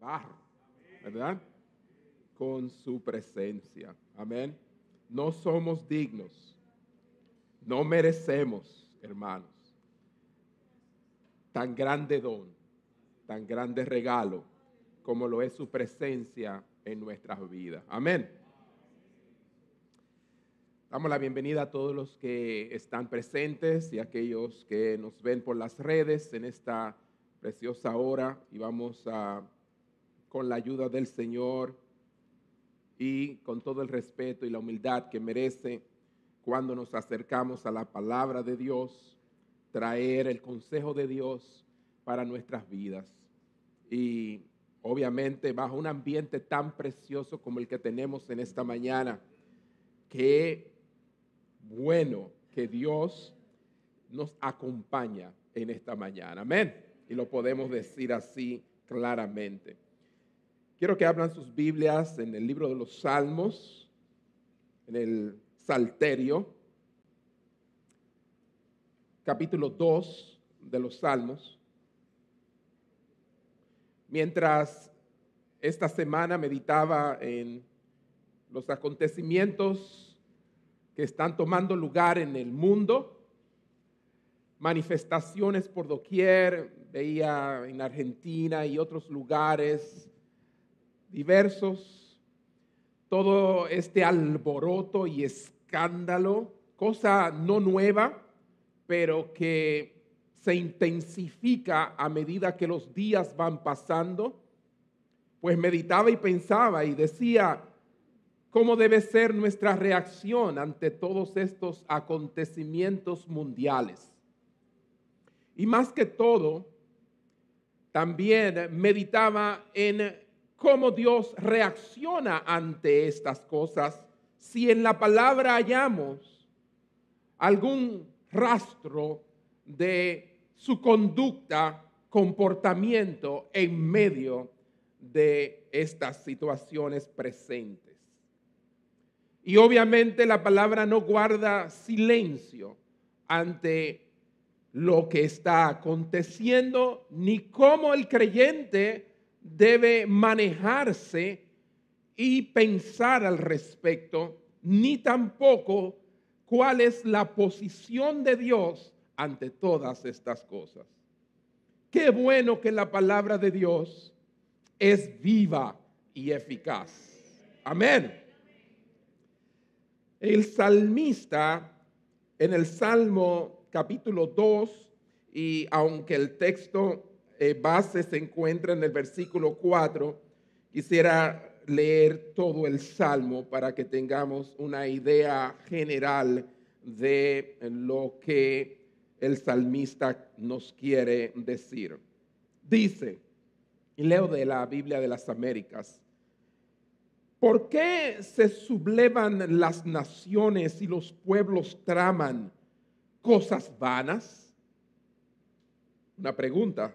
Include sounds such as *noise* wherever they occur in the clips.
barro, ¿verdad? Con su presencia. Amén. No somos dignos. No merecemos, hermanos, tan grande don, tan grande regalo como lo es su presencia en nuestras vidas. Amén. Damos la bienvenida a todos los que están presentes y a aquellos que nos ven por las redes en esta preciosa hora y vamos a, con la ayuda del Señor y con todo el respeto y la humildad que merece cuando nos acercamos a la palabra de Dios, traer el consejo de Dios para nuestras vidas. Y obviamente bajo un ambiente tan precioso como el que tenemos en esta mañana, que bueno que Dios nos acompaña en esta mañana. Amén. Y lo podemos decir así claramente. Quiero que abran sus Biblias en el libro de los Salmos, en el Salterio, capítulo 2 de los Salmos. Mientras esta semana meditaba en los acontecimientos que están tomando lugar en el mundo, manifestaciones por doquier, veía en Argentina y otros lugares diversos, todo este alboroto y escándalo, cosa no nueva, pero que se intensifica a medida que los días van pasando, pues meditaba y pensaba y decía, ¿Cómo debe ser nuestra reacción ante todos estos acontecimientos mundiales? Y más que todo, también meditaba en cómo Dios reacciona ante estas cosas si en la palabra hallamos algún rastro de su conducta, comportamiento en medio de estas situaciones presentes. Y obviamente la palabra no guarda silencio ante lo que está aconteciendo, ni cómo el creyente debe manejarse y pensar al respecto, ni tampoco cuál es la posición de Dios ante todas estas cosas. Qué bueno que la palabra de Dios es viva y eficaz. Amén. El salmista en el Salmo capítulo 2, y aunque el texto eh, base se encuentra en el versículo 4, quisiera leer todo el Salmo para que tengamos una idea general de lo que el salmista nos quiere decir. Dice, y leo de la Biblia de las Américas, ¿Por qué se sublevan las naciones y los pueblos traman cosas vanas? Una pregunta.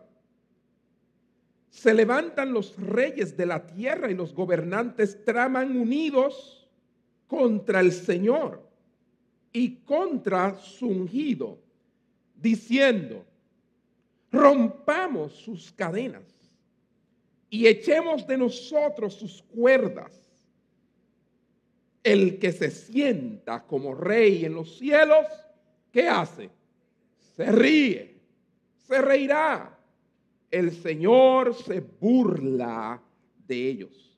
Se levantan los reyes de la tierra y los gobernantes traman unidos contra el Señor y contra su ungido, diciendo, rompamos sus cadenas y echemos de nosotros sus cuerdas el que se sienta como rey en los cielos, ¿qué hace? Se ríe, se reirá. El Señor se burla de ellos.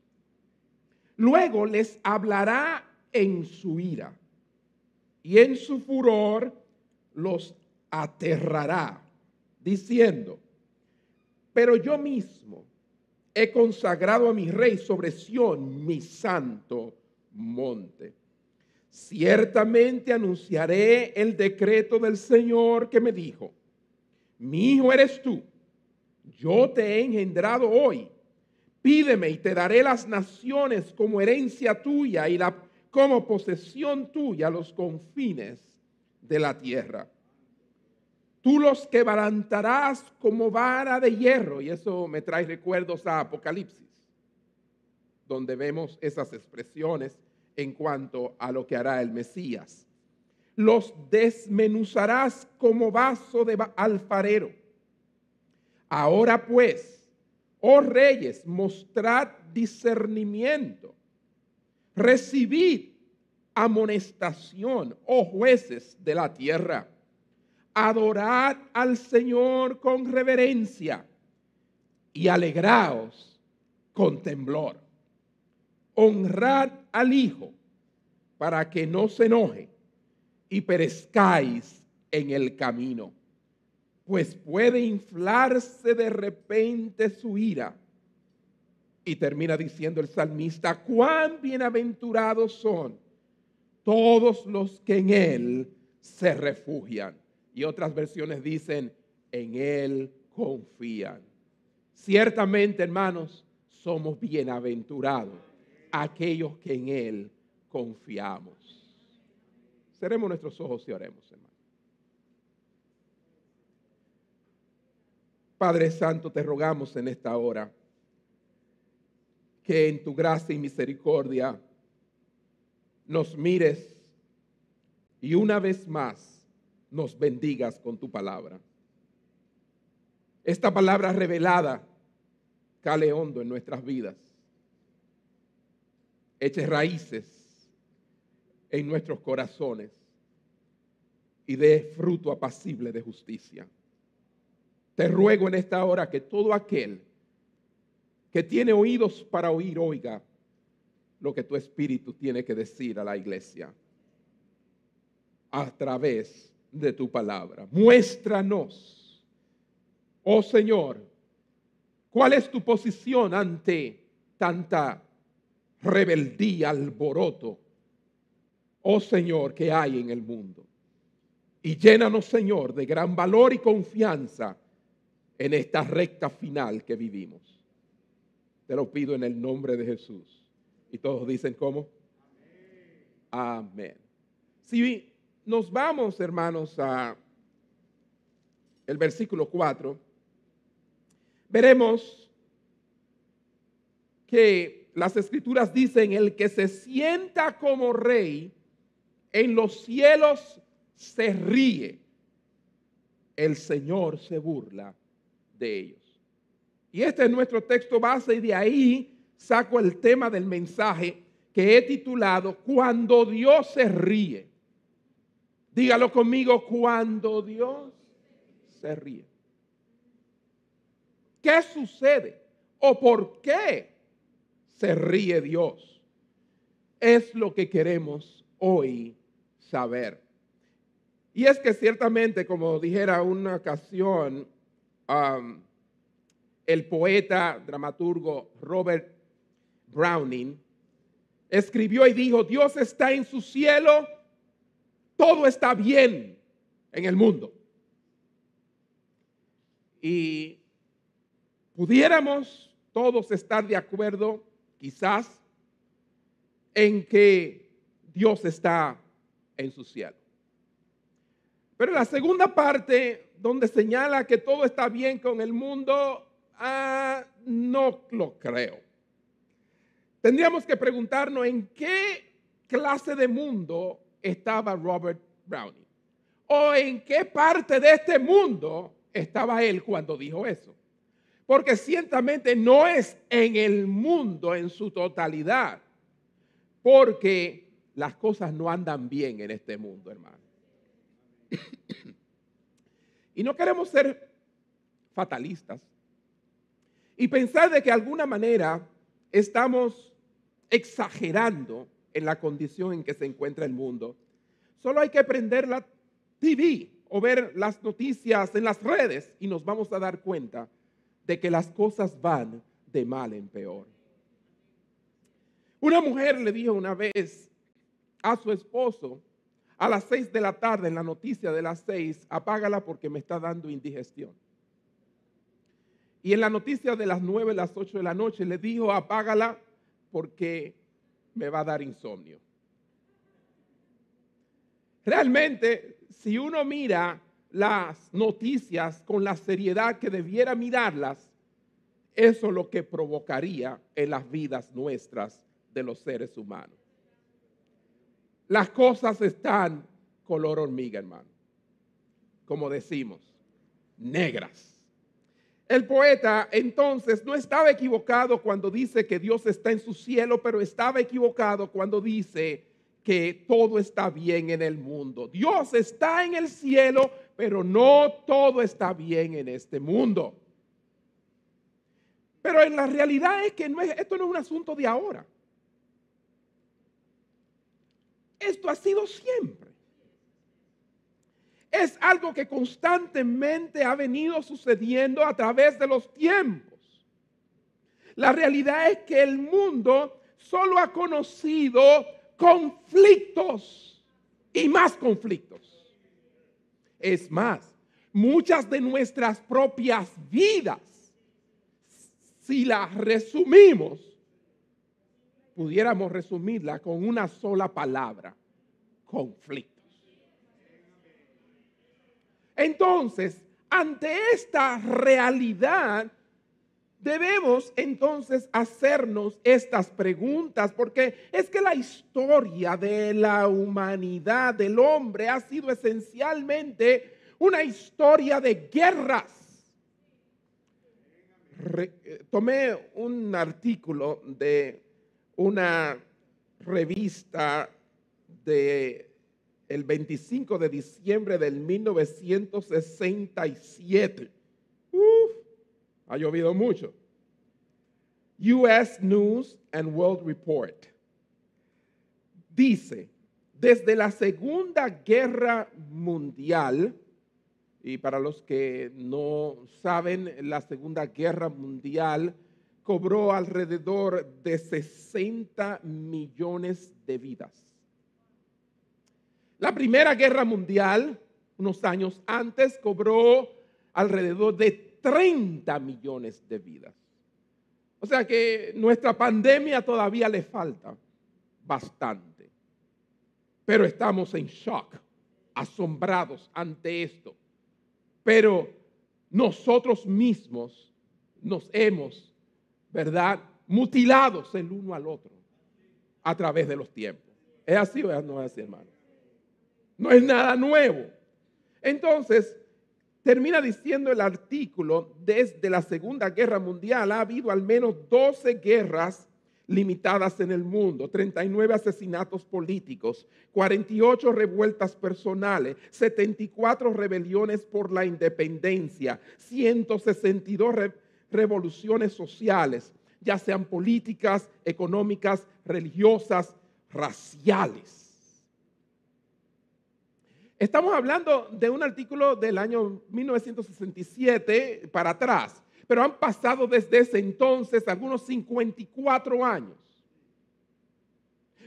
Luego les hablará en su ira y en su furor los aterrará, diciendo, pero yo mismo he consagrado a mi rey sobre Sión, mi santo monte. Ciertamente anunciaré el decreto del Señor que me dijo, mi hijo eres tú, yo te he engendrado hoy, pídeme y te daré las naciones como herencia tuya y la, como posesión tuya los confines de la tierra. Tú los quebrantarás como vara de hierro, y eso me trae recuerdos a Apocalipsis, donde vemos esas expresiones en cuanto a lo que hará el Mesías. Los desmenuzarás como vaso de alfarero. Ahora pues, oh reyes, mostrad discernimiento, recibid amonestación, oh jueces de la tierra. Adorad al Señor con reverencia y alegraos con temblor. Honrad al Hijo para que no se enoje y perezcáis en el camino, pues puede inflarse de repente su ira. Y termina diciendo el salmista, cuán bienaventurados son todos los que en Él se refugian. Y otras versiones dicen, en Él confían. Ciertamente, hermanos, somos bienaventurados aquellos que en Él confiamos. Cerremos nuestros ojos y oremos, hermano. Padre Santo, te rogamos en esta hora que en tu gracia y misericordia nos mires y una vez más nos bendigas con tu palabra. Esta palabra revelada cale hondo en nuestras vidas, eche raíces en nuestros corazones y dé fruto apacible de justicia. Te ruego en esta hora que todo aquel que tiene oídos para oír, oiga lo que tu espíritu tiene que decir a la iglesia a través de tu palabra. Muéstranos, oh Señor, cuál es tu posición ante tanta rebeldía, alboroto, oh Señor, que hay en el mundo. Y llénanos, Señor, de gran valor y confianza en esta recta final que vivimos. Te lo pido en el nombre de Jesús. Y todos dicen cómo. Amén. Si nos vamos, hermanos, a el versículo 4, veremos que las escrituras dicen, el que se sienta como rey en los cielos se ríe, el Señor se burla ellos. Y este es nuestro texto base y de ahí saco el tema del mensaje que he titulado Cuando Dios se ríe. Dígalo conmigo, cuando Dios se ríe. ¿Qué sucede? ¿O por qué se ríe Dios? Es lo que queremos hoy saber. Y es que ciertamente, como dijera una ocasión, el poeta, dramaturgo Robert Browning, escribió y dijo, Dios está en su cielo, todo está bien en el mundo. Y pudiéramos todos estar de acuerdo, quizás, en que Dios está en su cielo. Pero la segunda parte, donde señala que todo está bien con el mundo, ah, no lo creo. Tendríamos que preguntarnos en qué clase de mundo estaba Robert Browning. O en qué parte de este mundo estaba él cuando dijo eso. Porque ciertamente no es en el mundo en su totalidad. Porque las cosas no andan bien en este mundo, hermano. Y no queremos ser fatalistas y pensar de que de alguna manera estamos exagerando en la condición en que se encuentra el mundo. Solo hay que prender la TV o ver las noticias en las redes y nos vamos a dar cuenta de que las cosas van de mal en peor. Una mujer le dijo una vez a su esposo a las seis de la tarde en la noticia de las seis, apágala porque me está dando indigestión. Y en la noticia de las nueve, las ocho de la noche le dijo, apágala porque me va a dar insomnio. Realmente, si uno mira las noticias con la seriedad que debiera mirarlas, eso es lo que provocaría en las vidas nuestras de los seres humanos las cosas están color hormiga, hermano. Como decimos, negras. El poeta entonces no estaba equivocado cuando dice que Dios está en su cielo, pero estaba equivocado cuando dice que todo está bien en el mundo. Dios está en el cielo, pero no todo está bien en este mundo. Pero en la realidad es que no es, esto no es un asunto de ahora. Esto ha sido siempre. Es algo que constantemente ha venido sucediendo a través de los tiempos. La realidad es que el mundo solo ha conocido conflictos y más conflictos. Es más, muchas de nuestras propias vidas, si las resumimos, pudiéramos resumirla con una sola palabra, conflicto. Entonces, ante esta realidad, debemos entonces hacernos estas preguntas, porque es que la historia de la humanidad, del hombre, ha sido esencialmente una historia de guerras. tomé un artículo de una revista de el 25 de diciembre del 1967. ha llovido mucho. US News and World Report dice, desde la Segunda Guerra Mundial, y para los que no saben, la Segunda Guerra Mundial cobró alrededor de 60 millones de vidas. La Primera Guerra Mundial, unos años antes, cobró alrededor de 30 millones de vidas. O sea que nuestra pandemia todavía le falta bastante. Pero estamos en shock, asombrados ante esto. Pero nosotros mismos nos hemos, ¿verdad?, mutilados el uno al otro a través de los tiempos. ¿Es así o no es así, hermano? No es nada nuevo. Entonces, termina diciendo el artículo, desde la Segunda Guerra Mundial ha habido al menos 12 guerras limitadas en el mundo, 39 asesinatos políticos, 48 revueltas personales, 74 rebeliones por la independencia, 162 revoluciones sociales, ya sean políticas, económicas, religiosas, raciales. Estamos hablando de un artículo del año 1967 para atrás, pero han pasado desde ese entonces algunos 54 años.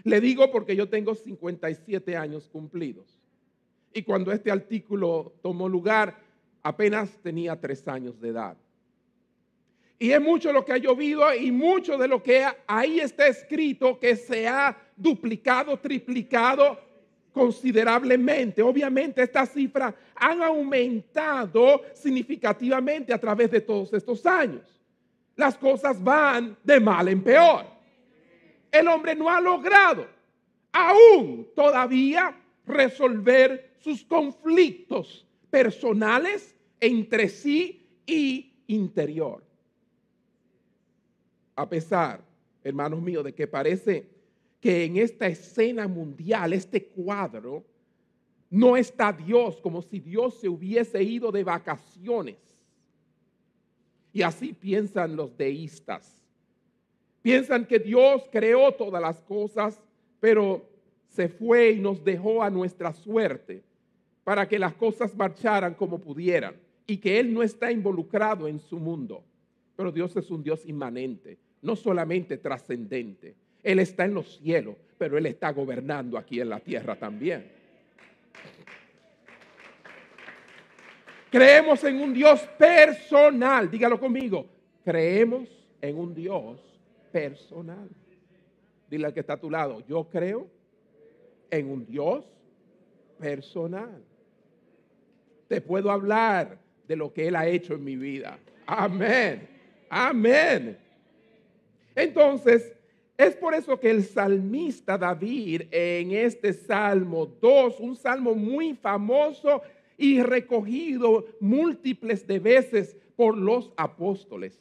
Le digo porque yo tengo 57 años cumplidos. Y cuando este artículo tomó lugar, apenas tenía tres años de edad. Y es mucho lo que ha llovido y mucho de lo que ahí está escrito que se ha duplicado, triplicado considerablemente. Obviamente estas cifras han aumentado significativamente a través de todos estos años. Las cosas van de mal en peor. El hombre no ha logrado aún todavía resolver sus conflictos personales entre sí y interior. A pesar, hermanos míos, de que parece que en esta escena mundial, este cuadro, no está Dios como si Dios se hubiese ido de vacaciones. Y así piensan los deístas. Piensan que Dios creó todas las cosas, pero se fue y nos dejó a nuestra suerte para que las cosas marcharan como pudieran y que Él no está involucrado en su mundo. Pero Dios es un Dios inmanente, no solamente trascendente. Él está en los cielos, pero Él está gobernando aquí en la tierra también. Creemos en un Dios personal. Dígalo conmigo. Creemos en un Dios personal. Dile al que está a tu lado, yo creo en un Dios personal. Te puedo hablar de lo que Él ha hecho en mi vida. Amén. Amén. Entonces, es por eso que el salmista David en este Salmo 2, un salmo muy famoso y recogido múltiples de veces por los apóstoles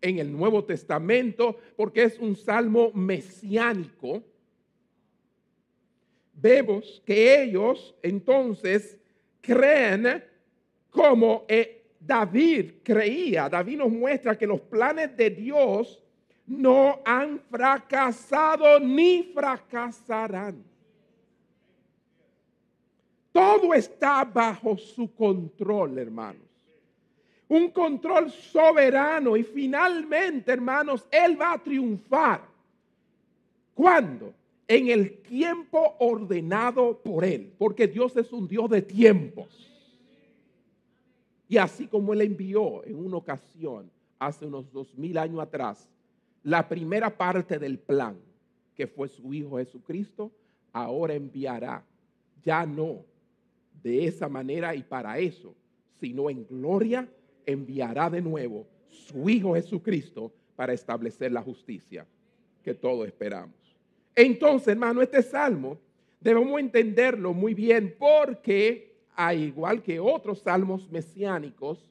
en el Nuevo Testamento, porque es un salmo mesiánico, vemos que ellos entonces creen como eh, David creía. David nos muestra que los planes de Dios no han fracasado ni fracasarán. Todo está bajo su control, hermanos. Un control soberano y finalmente, hermanos, Él va a triunfar. ¿Cuándo? En el tiempo ordenado por Él, porque Dios es un Dios de tiempos. Y así como Él envió en una ocasión, hace unos dos mil años atrás, la primera parte del plan, que fue su Hijo Jesucristo, ahora enviará, ya no de esa manera y para eso, sino en gloria, enviará de nuevo su Hijo Jesucristo para establecer la justicia que todos esperamos. Entonces, hermano, este salmo debemos entenderlo muy bien porque, a igual que otros salmos mesiánicos,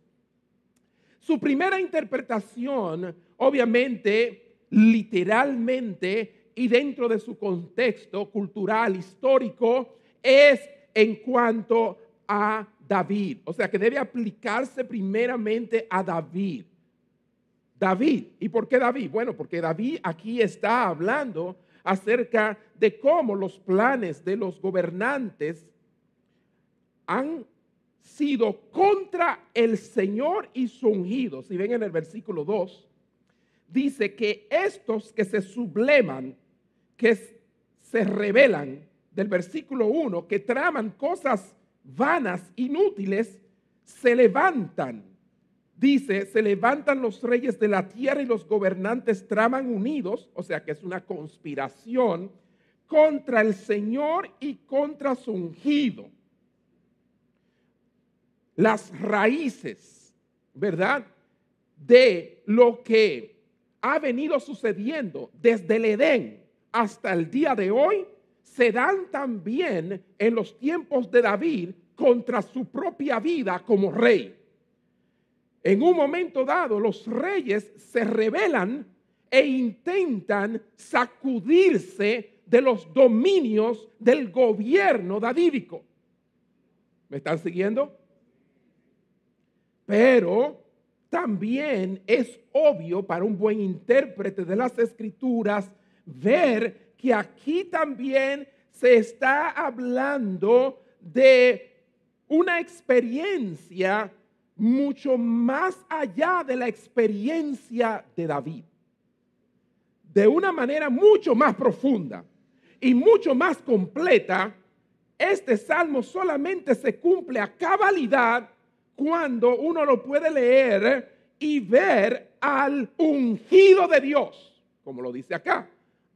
su primera interpretación, obviamente, literalmente y dentro de su contexto cultural, histórico, es en cuanto a David. O sea que debe aplicarse primeramente a David. David. ¿Y por qué David? Bueno, porque David aquí está hablando acerca de cómo los planes de los gobernantes han sido contra el Señor y su ungido. Si ven en el versículo 2, dice que estos que se subleman, que se rebelan, del versículo 1, que traman cosas vanas, inútiles, se levantan. Dice, se levantan los reyes de la tierra y los gobernantes traman unidos, o sea que es una conspiración contra el Señor y contra su ungido. Las raíces, ¿verdad? De lo que ha venido sucediendo desde el Edén hasta el día de hoy, se dan también en los tiempos de David contra su propia vida como rey. En un momento dado, los reyes se rebelan e intentan sacudirse de los dominios del gobierno davídico. ¿Me están siguiendo? Pero también es obvio para un buen intérprete de las escrituras ver que aquí también se está hablando de una experiencia mucho más allá de la experiencia de David. De una manera mucho más profunda y mucho más completa, este salmo solamente se cumple a cabalidad cuando uno lo puede leer y ver al ungido de Dios, como lo dice acá,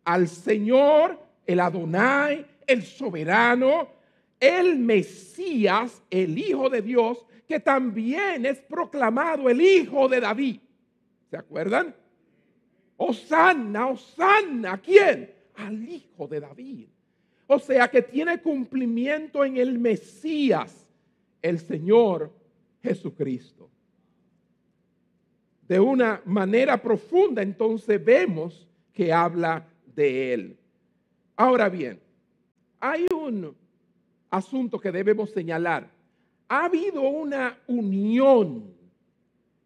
al Señor, el Adonai, el soberano, el Mesías, el Hijo de Dios, que también es proclamado el Hijo de David. ¿Se acuerdan? Osanna, Osanna, ¿a quién? Al Hijo de David. O sea que tiene cumplimiento en el Mesías, el Señor Jesucristo. De una manera profunda, entonces vemos que habla de Él. Ahora bien, hay un asunto que debemos señalar. Ha habido una unión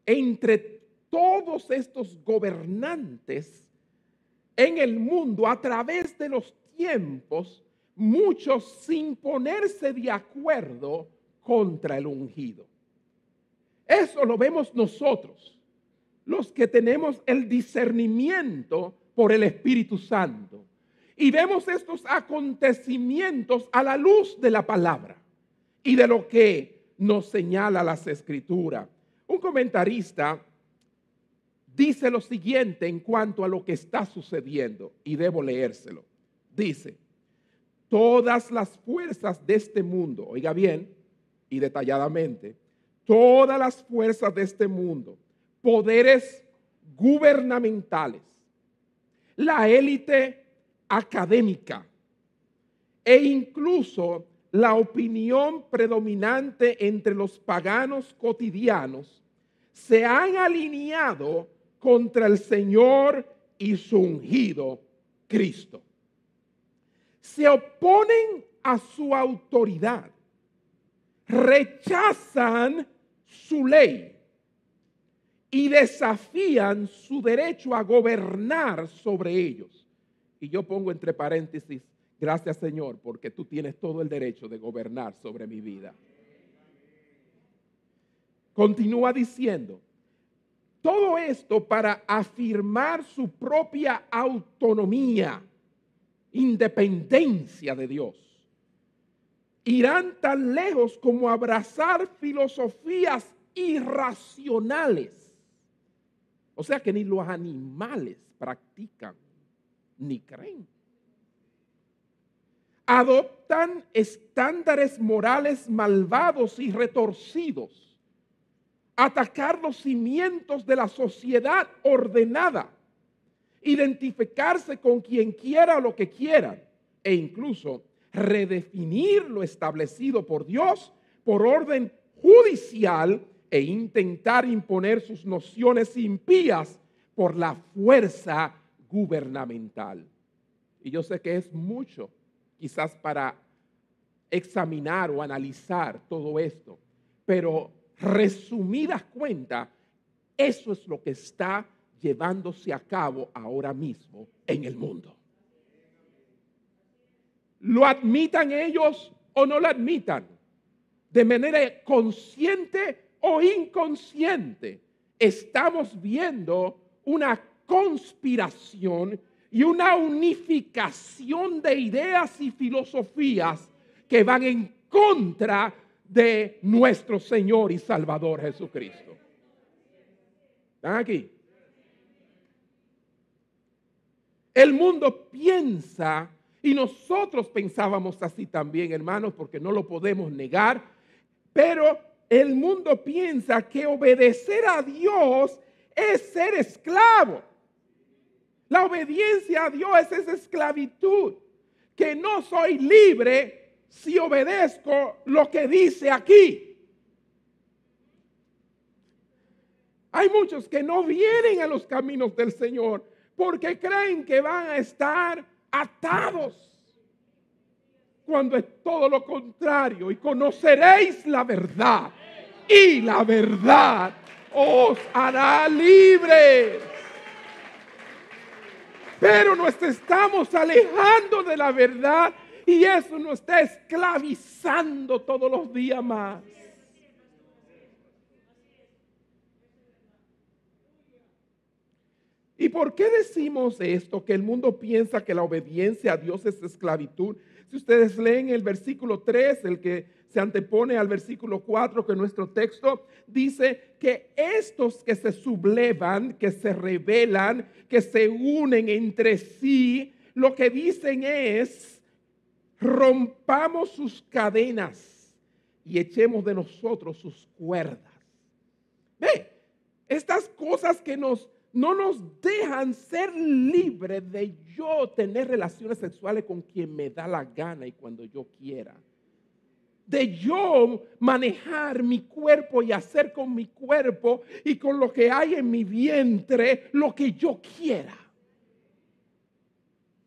entre todos estos gobernantes en el mundo a través de los tiempos, muchos sin ponerse de acuerdo contra el ungido. Eso lo vemos nosotros, los que tenemos el discernimiento por el Espíritu Santo. Y vemos estos acontecimientos a la luz de la palabra y de lo que nos señala las escrituras. Un comentarista dice lo siguiente en cuanto a lo que está sucediendo y debo leérselo. Dice, todas las fuerzas de este mundo, oiga bien y detalladamente, todas las fuerzas de este mundo, poderes gubernamentales, la élite académica e incluso la opinión predominante entre los paganos cotidianos se han alineado contra el Señor y su ungido Cristo. Se oponen a su autoridad, rechazan su ley y desafían su derecho a gobernar sobre ellos. Y yo pongo entre paréntesis, gracias Señor, porque tú tienes todo el derecho de gobernar sobre mi vida. Continúa diciendo, todo esto para afirmar su propia autonomía, independencia de Dios. Irán tan lejos como abrazar filosofías irracionales. O sea que ni los animales practican ni creen. Adoptan estándares morales malvados y retorcidos atacar los cimientos de la sociedad ordenada, identificarse con quien quiera lo que quiera e incluso redefinir lo establecido por Dios por orden judicial e intentar imponer sus nociones impías por la fuerza gubernamental. Y yo sé que es mucho, quizás para examinar o analizar todo esto, pero resumidas cuentas, eso es lo que está llevándose a cabo ahora mismo en el mundo. Lo admitan ellos o no lo admitan, de manera consciente o inconsciente, estamos viendo una conspiración y una unificación de ideas y filosofías que van en contra de nuestro Señor y Salvador Jesucristo. ¿Están aquí? El mundo piensa, y nosotros pensábamos así también, hermanos, porque no lo podemos negar, pero el mundo piensa que obedecer a Dios es ser esclavo. La obediencia a Dios es esclavitud, que no soy libre si obedezco lo que dice aquí. Hay muchos que no vienen a los caminos del Señor porque creen que van a estar atados. Cuando es todo lo contrario y conoceréis la verdad y la verdad os hará libres. Pero nos estamos alejando de la verdad y eso nos está esclavizando todos los días más. ¿Y por qué decimos esto? Que el mundo piensa que la obediencia a Dios es esclavitud. Si ustedes leen el versículo 3, el que se antepone al versículo 4, que nuestro texto dice que estos que se sublevan, que se rebelan, que se unen entre sí, lo que dicen es rompamos sus cadenas y echemos de nosotros sus cuerdas. Ve, estas cosas que nos no nos dejan ser libres de yo tener relaciones sexuales con quien me da la gana y cuando yo quiera. De yo manejar mi cuerpo y hacer con mi cuerpo y con lo que hay en mi vientre lo que yo quiera.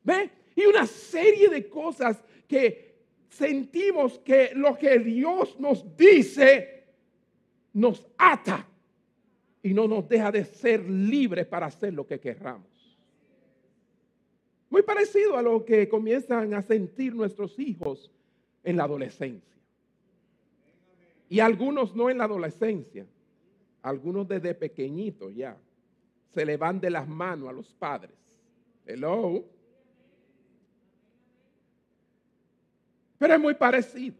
¿Ve? Y una serie de cosas que sentimos que lo que Dios nos dice nos ata y no nos deja de ser libres para hacer lo que querramos. Muy parecido a lo que comienzan a sentir nuestros hijos en la adolescencia. Y algunos no en la adolescencia, algunos desde pequeñitos ya, se le van de las manos a los padres. Hello. Pero es muy parecido.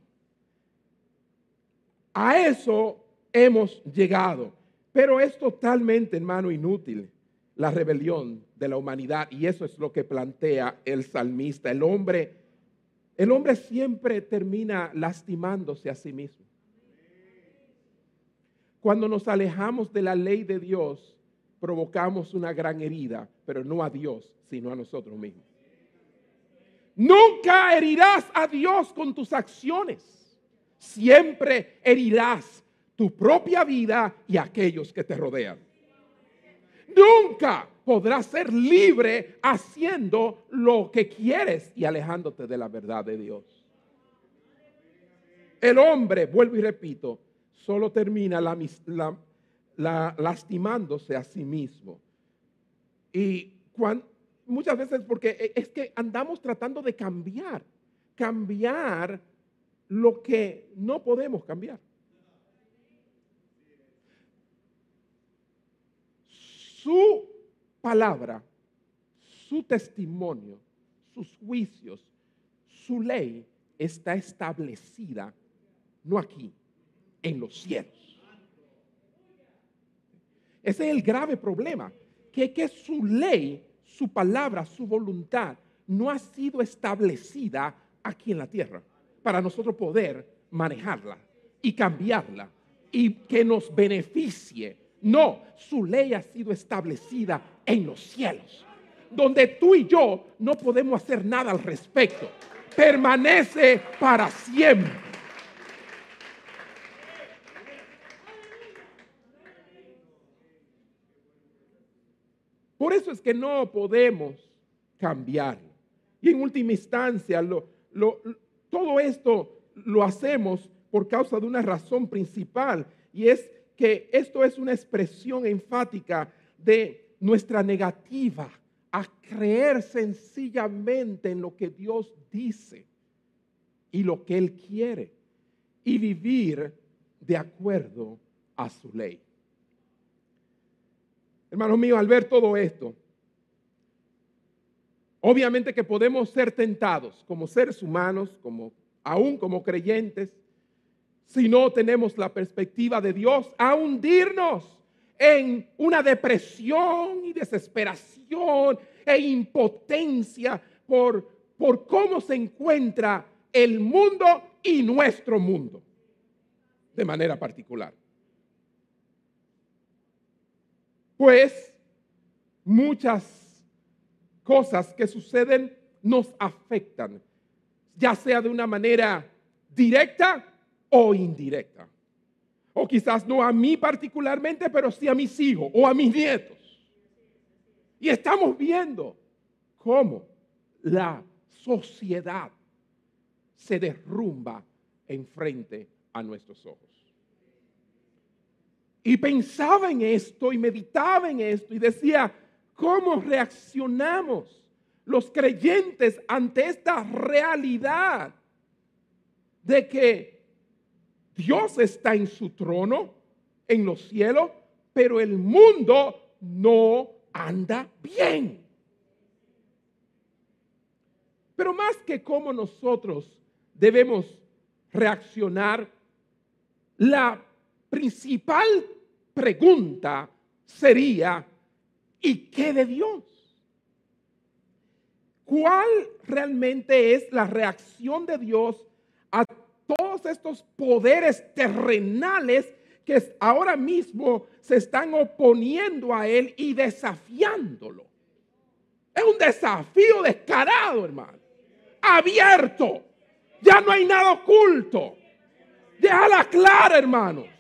A eso hemos llegado. Pero es totalmente, hermano, inútil la rebelión de la humanidad. Y eso es lo que plantea el salmista. El hombre, el hombre siempre termina lastimándose a sí mismo. Cuando nos alejamos de la ley de Dios, provocamos una gran herida, pero no a Dios, sino a nosotros mismos. Nunca herirás a Dios con tus acciones. Siempre herirás tu propia vida y aquellos que te rodean. Nunca podrás ser libre haciendo lo que quieres y alejándote de la verdad de Dios. El hombre, vuelvo y repito, solo termina lastimándose a sí mismo. Y muchas veces porque es que andamos tratando de cambiar, cambiar lo que no podemos cambiar. Su palabra, su testimonio, sus juicios, su ley está establecida no aquí, en los cielos. Ese es el grave problema, que, que su ley, su palabra, su voluntad no ha sido establecida aquí en la tierra para nosotros poder manejarla y cambiarla y que nos beneficie. No, su ley ha sido establecida en los cielos, donde tú y yo no podemos hacer nada al respecto. Permanece para siempre. Por eso es que no podemos cambiarlo. Y en última instancia, todo esto lo hacemos por causa de una razón principal y es que esto es una expresión enfática de nuestra negativa a creer sencillamente en lo que Dios dice y lo que Él quiere y vivir de acuerdo a su ley. Hermanos míos, al ver todo esto, obviamente que podemos ser tentados como seres humanos, como aún como creyentes, si no tenemos la perspectiva de Dios, a hundirnos en una depresión y desesperación e impotencia por, por cómo se encuentra el mundo y nuestro mundo de manera particular. Pues muchas cosas que suceden nos afectan, ya sea de una manera directa o indirecta. O quizás no a mí particularmente, pero sí a mis hijos o a mis nietos. Y estamos viendo cómo la sociedad se derrumba enfrente a nuestros ojos. Y pensaba en esto y meditaba en esto y decía, ¿cómo reaccionamos los creyentes ante esta realidad de que Dios está en su trono, en los cielos, pero el mundo no anda bien? Pero más que cómo nosotros debemos reaccionar, la principal pregunta sería, ¿y qué de Dios? ¿Cuál realmente es la reacción de Dios a todos estos poderes terrenales que ahora mismo se están oponiendo a Él y desafiándolo? Es un desafío descarado, hermano. Abierto. Ya no hay nada oculto. Déjala clara, hermano.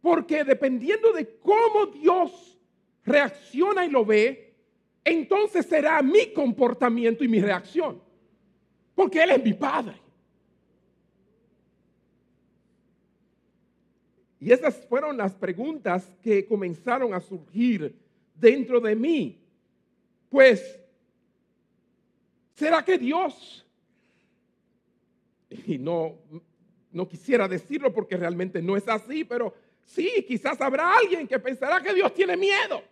Porque dependiendo de cómo Dios reacciona y lo ve, entonces será mi comportamiento y mi reacción. Porque Él es mi Padre. Y esas fueron las preguntas que comenzaron a surgir dentro de mí. Pues, ¿será que Dios, y no, no quisiera decirlo porque realmente no es así, pero Sí, quizás habrá alguien que pensará que Dios tiene miedo.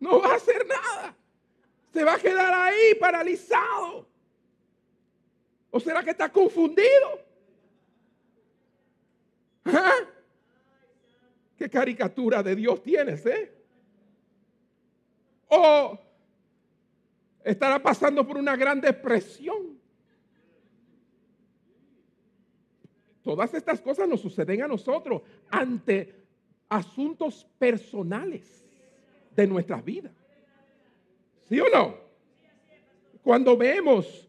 No va a hacer nada. Se va a quedar ahí paralizado. ¿O será que está confundido? ¿Ah? ¿Qué caricatura de Dios tienes, eh? O estará pasando por una gran depresión. Todas estas cosas nos suceden a nosotros ante asuntos personales. de nuestras vidas. ¿Sí o no? Cuando vemos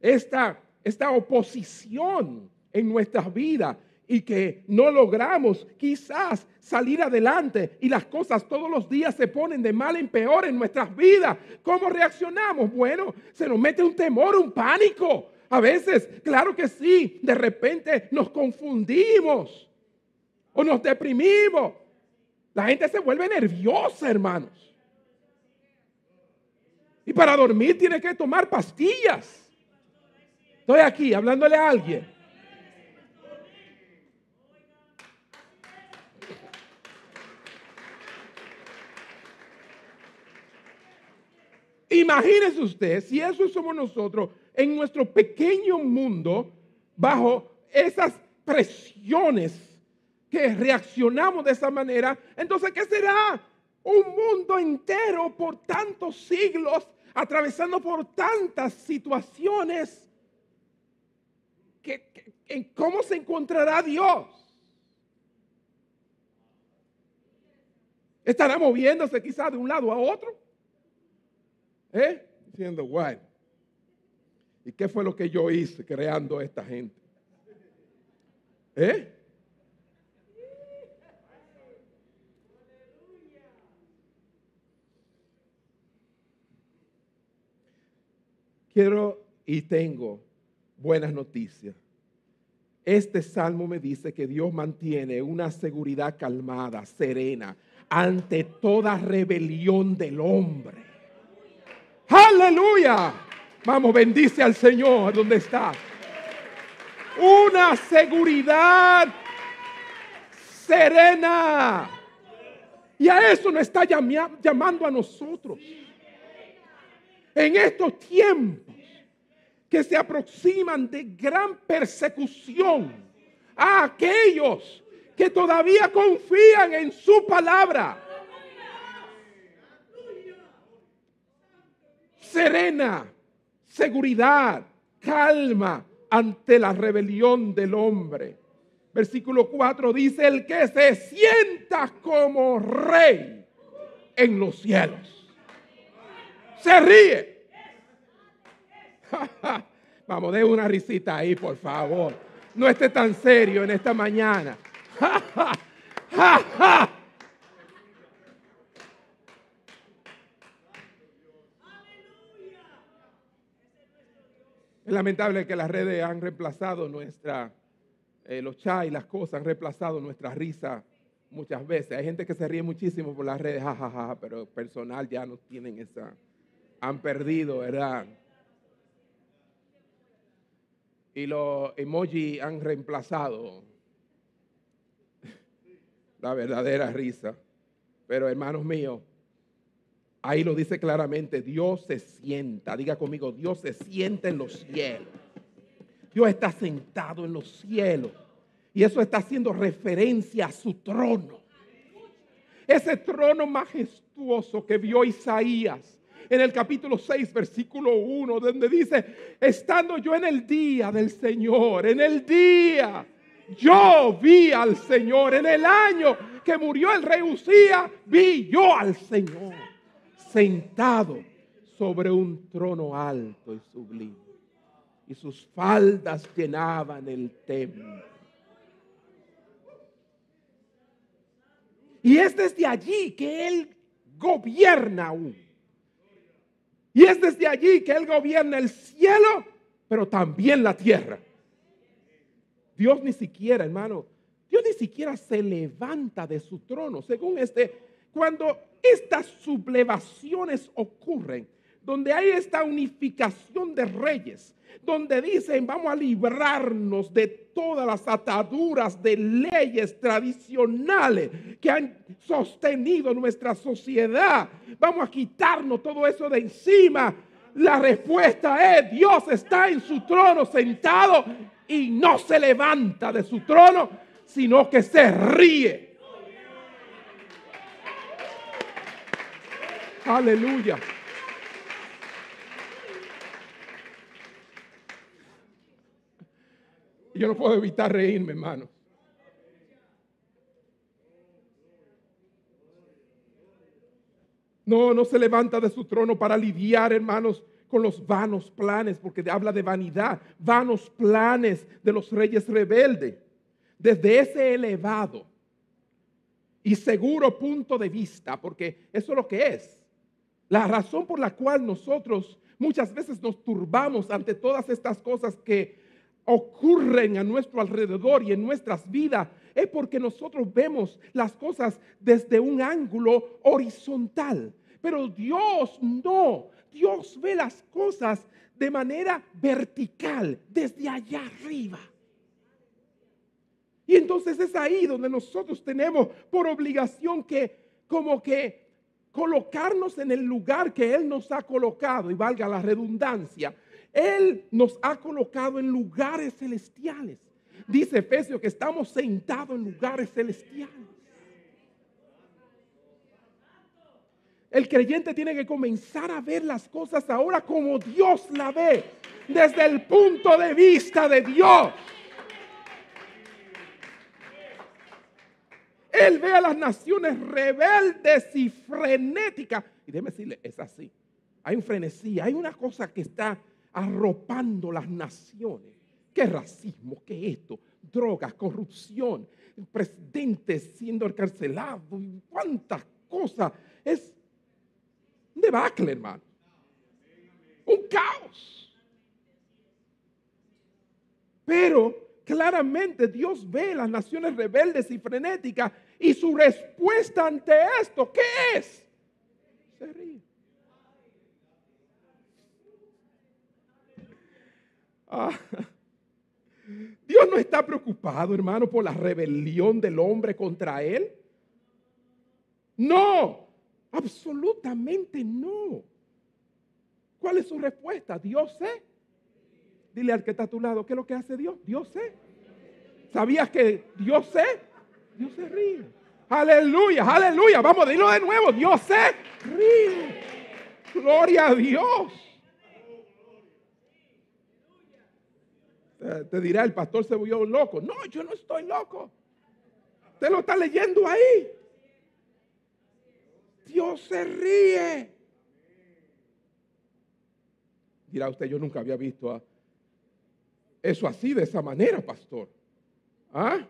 esta, esta oposición en nuestras vidas y que no logramos quizás salir adelante y las cosas todos los días se ponen de mal en peor en nuestras vidas, ¿cómo reaccionamos? Bueno, se nos mete un temor, un pánico. A veces, claro que sí, de repente nos confundimos o nos deprimimos. La gente se vuelve nerviosa, hermanos. Y para dormir tiene que tomar pastillas. Estoy aquí hablándole a alguien. Imagínese usted si eso somos nosotros en nuestro pequeño mundo bajo esas presiones que reaccionamos de esa manera, entonces ¿qué será? Un mundo entero por tantos siglos, atravesando por tantas situaciones. ¿En cómo se encontrará Dios? ¿Estará moviéndose quizás de un lado a otro? ¿Eh? Diciendo, guay. ¿Y qué fue lo que yo hice creando a esta gente? ¿Eh? Quiero y tengo buenas noticias. Este salmo me dice que Dios mantiene una seguridad calmada, serena, ante toda rebelión del hombre. Aleluya. Vamos, bendice al Señor donde está. Una seguridad serena. Y a eso nos está llamando a nosotros. En estos tiempos que se aproximan de gran persecución a aquellos que todavía confían en su palabra serena, seguridad, calma ante la rebelión del hombre. Versículo 4 dice, el que se sienta como rey en los cielos. Se ríe. *laughs* Vamos, de una risita ahí, por favor. No esté tan serio en esta mañana. *laughs* Es lamentable que las redes han reemplazado nuestra, eh, los chats y las cosas han reemplazado nuestra risa muchas veces. Hay gente que se ríe muchísimo por las redes, jajaja, pero personal ya no tienen esa, han perdido, ¿verdad? Y los emojis han reemplazado la verdadera risa. Pero hermanos míos, Ahí lo dice claramente, Dios se sienta, diga conmigo, Dios se sienta en los cielos. Dios está sentado en los cielos. Y eso está haciendo referencia a su trono. Ese trono majestuoso que vio Isaías en el capítulo 6, versículo 1, donde dice, estando yo en el día del Señor, en el día, yo vi al Señor, en el año que murió el rey Usía, vi yo al Señor sentado sobre un trono alto y sublime. Y sus faldas llenaban el templo. Y es desde allí que Él gobierna aún. Y es desde allí que Él gobierna el cielo, pero también la tierra. Dios ni siquiera, hermano, Dios ni siquiera se levanta de su trono. Según este, cuando estas sublevaciones ocurren, donde hay esta unificación de reyes, donde dicen vamos a librarnos de todas las ataduras de leyes tradicionales que han sostenido nuestra sociedad, vamos a quitarnos todo eso de encima. La respuesta es Dios está en su trono sentado y no se levanta de su trono, sino que se ríe Aleluya. Yo no puedo evitar reírme, hermano. No, no se levanta de su trono para lidiar, hermanos, con los vanos planes, porque habla de vanidad, vanos planes de los reyes rebeldes. Desde ese elevado y seguro punto de vista, porque eso es lo que es. La razón por la cual nosotros muchas veces nos turbamos ante todas estas cosas que ocurren a nuestro alrededor y en nuestras vidas es porque nosotros vemos las cosas desde un ángulo horizontal. Pero Dios no, Dios ve las cosas de manera vertical, desde allá arriba. Y entonces es ahí donde nosotros tenemos por obligación que como que colocarnos en el lugar que Él nos ha colocado, y valga la redundancia, Él nos ha colocado en lugares celestiales. Dice Efesios que estamos sentados en lugares celestiales. El creyente tiene que comenzar a ver las cosas ahora como Dios la ve, desde el punto de vista de Dios. Él ve a las naciones rebeldes y frenéticas. Y déjeme decirle, es así. Hay un frenesí, hay una cosa que está arropando las naciones. ¿Qué racismo? ¿Qué esto? Drogas, corrupción, el presidente siendo encarcelado, cuántas cosas. Es un debacle, hermano. Un caos. Pero claramente Dios ve las naciones rebeldes y frenéticas y su respuesta ante esto, ¿qué es? Se ríe. Ah. Dios no está preocupado, hermano, por la rebelión del hombre contra él. No, absolutamente no. ¿Cuál es su respuesta? Dios sé Dile al que está a tu lado, ¿qué es lo que hace Dios? Dios sé. ¿Sabías que Dios sé? Dios se ríe. Aleluya, aleluya. Vamos a decirlo de nuevo. Dios se ríe. Gloria a Dios. Te dirá, el pastor se volvió loco. No, yo no estoy loco. Usted lo está leyendo ahí. Dios se ríe. Dirá usted, yo nunca había visto eso así, de esa manera, pastor. ¿Ah?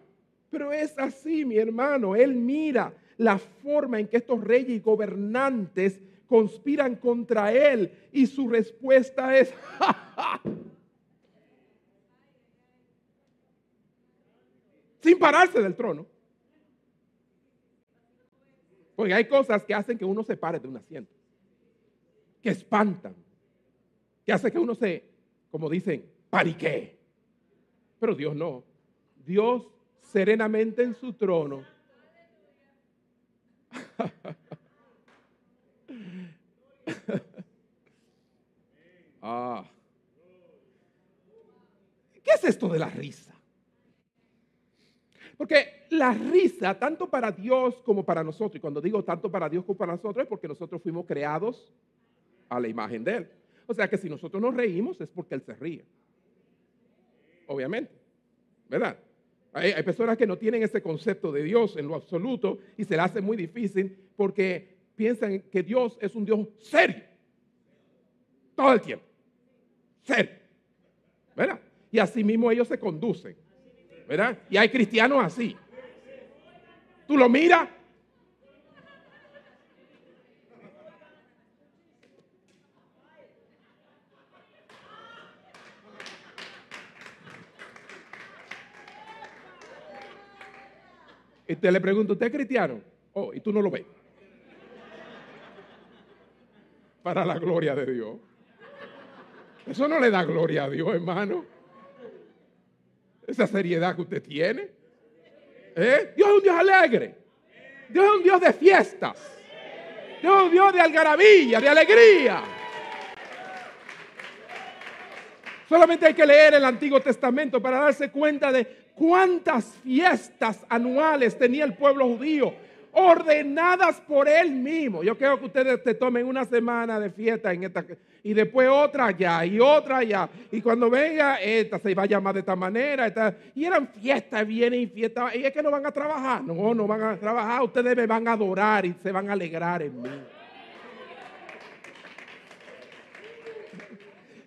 Pero es así, mi hermano. Él mira la forma en que estos reyes y gobernantes conspiran contra él y su respuesta es, *laughs* sin pararse del trono. Porque hay cosas que hacen que uno se pare de un asiento, que espantan, que hace que uno se, como dicen, pariquee. Pero Dios no. Dios serenamente en su trono. *laughs* ah. ¿Qué es esto de la risa? Porque la risa, tanto para Dios como para nosotros, y cuando digo tanto para Dios como para nosotros, es porque nosotros fuimos creados a la imagen de Él. O sea que si nosotros nos reímos es porque Él se ríe obviamente, ¿verdad? Hay, personas que no tienen ese concepto de Dios en lo absoluto y se le hace muy difícil porque piensan que Dios es un Dios serio. Todo el tiempo. Serio. ¿Verdad? Y así mismo ellos se conducen. ¿Verdad? Y hay cristianos así. Tú lo miras Y te le pregunto, ¿usted es cristiano? Oh, y tú no lo ves. Para la gloria de Dios. Eso no le da gloria a Dios, hermano. Esa seriedad que usted tiene. ¿Eh? Dios es un Dios alegre. Dios es un Dios de fiestas. Dios es un Dios de algarabía, de alegría. Solamente hay que leer el Antiguo Testamento para darse cuenta de cuántas fiestas anuales tenía el pueblo judío, ordenadas por él mismo. Yo quiero que ustedes te tomen una semana de fiesta en esta y después otra allá y otra allá. Y cuando venga, esta se va a llamar de esta manera. Esta, y eran fiestas, vienen y fiestas. Y es que no van a trabajar, no, no van a trabajar. Ustedes me van a adorar y se van a alegrar en mí.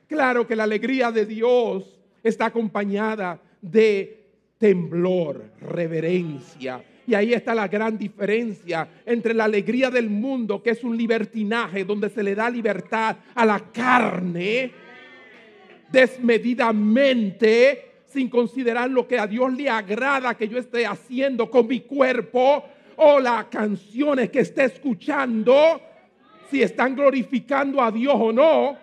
Claro que la alegría de Dios está acompañada de temblor, reverencia. Y ahí está la gran diferencia entre la alegría del mundo, que es un libertinaje donde se le da libertad a la carne desmedidamente, sin considerar lo que a Dios le agrada que yo esté haciendo con mi cuerpo o las canciones que esté escuchando, si están glorificando a Dios o no.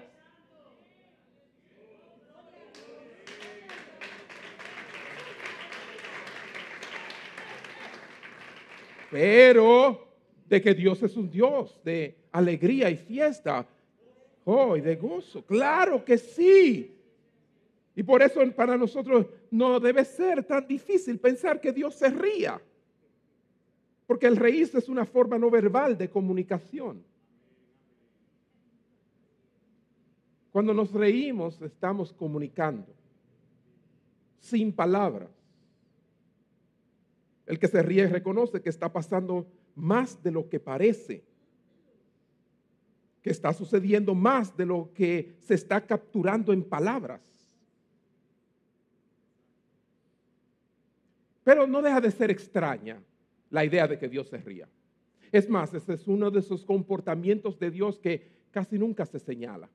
Pero de que Dios es un Dios de alegría y fiesta, oh, y de gozo. Claro que sí. Y por eso para nosotros no debe ser tan difícil pensar que Dios se ría. Porque el reírse es una forma no verbal de comunicación. Cuando nos reímos estamos comunicando sin palabras. El que se ríe reconoce que está pasando más de lo que parece, que está sucediendo más de lo que se está capturando en palabras. Pero no deja de ser extraña la idea de que Dios se ría. Es más, ese es uno de esos comportamientos de Dios que casi nunca se señala.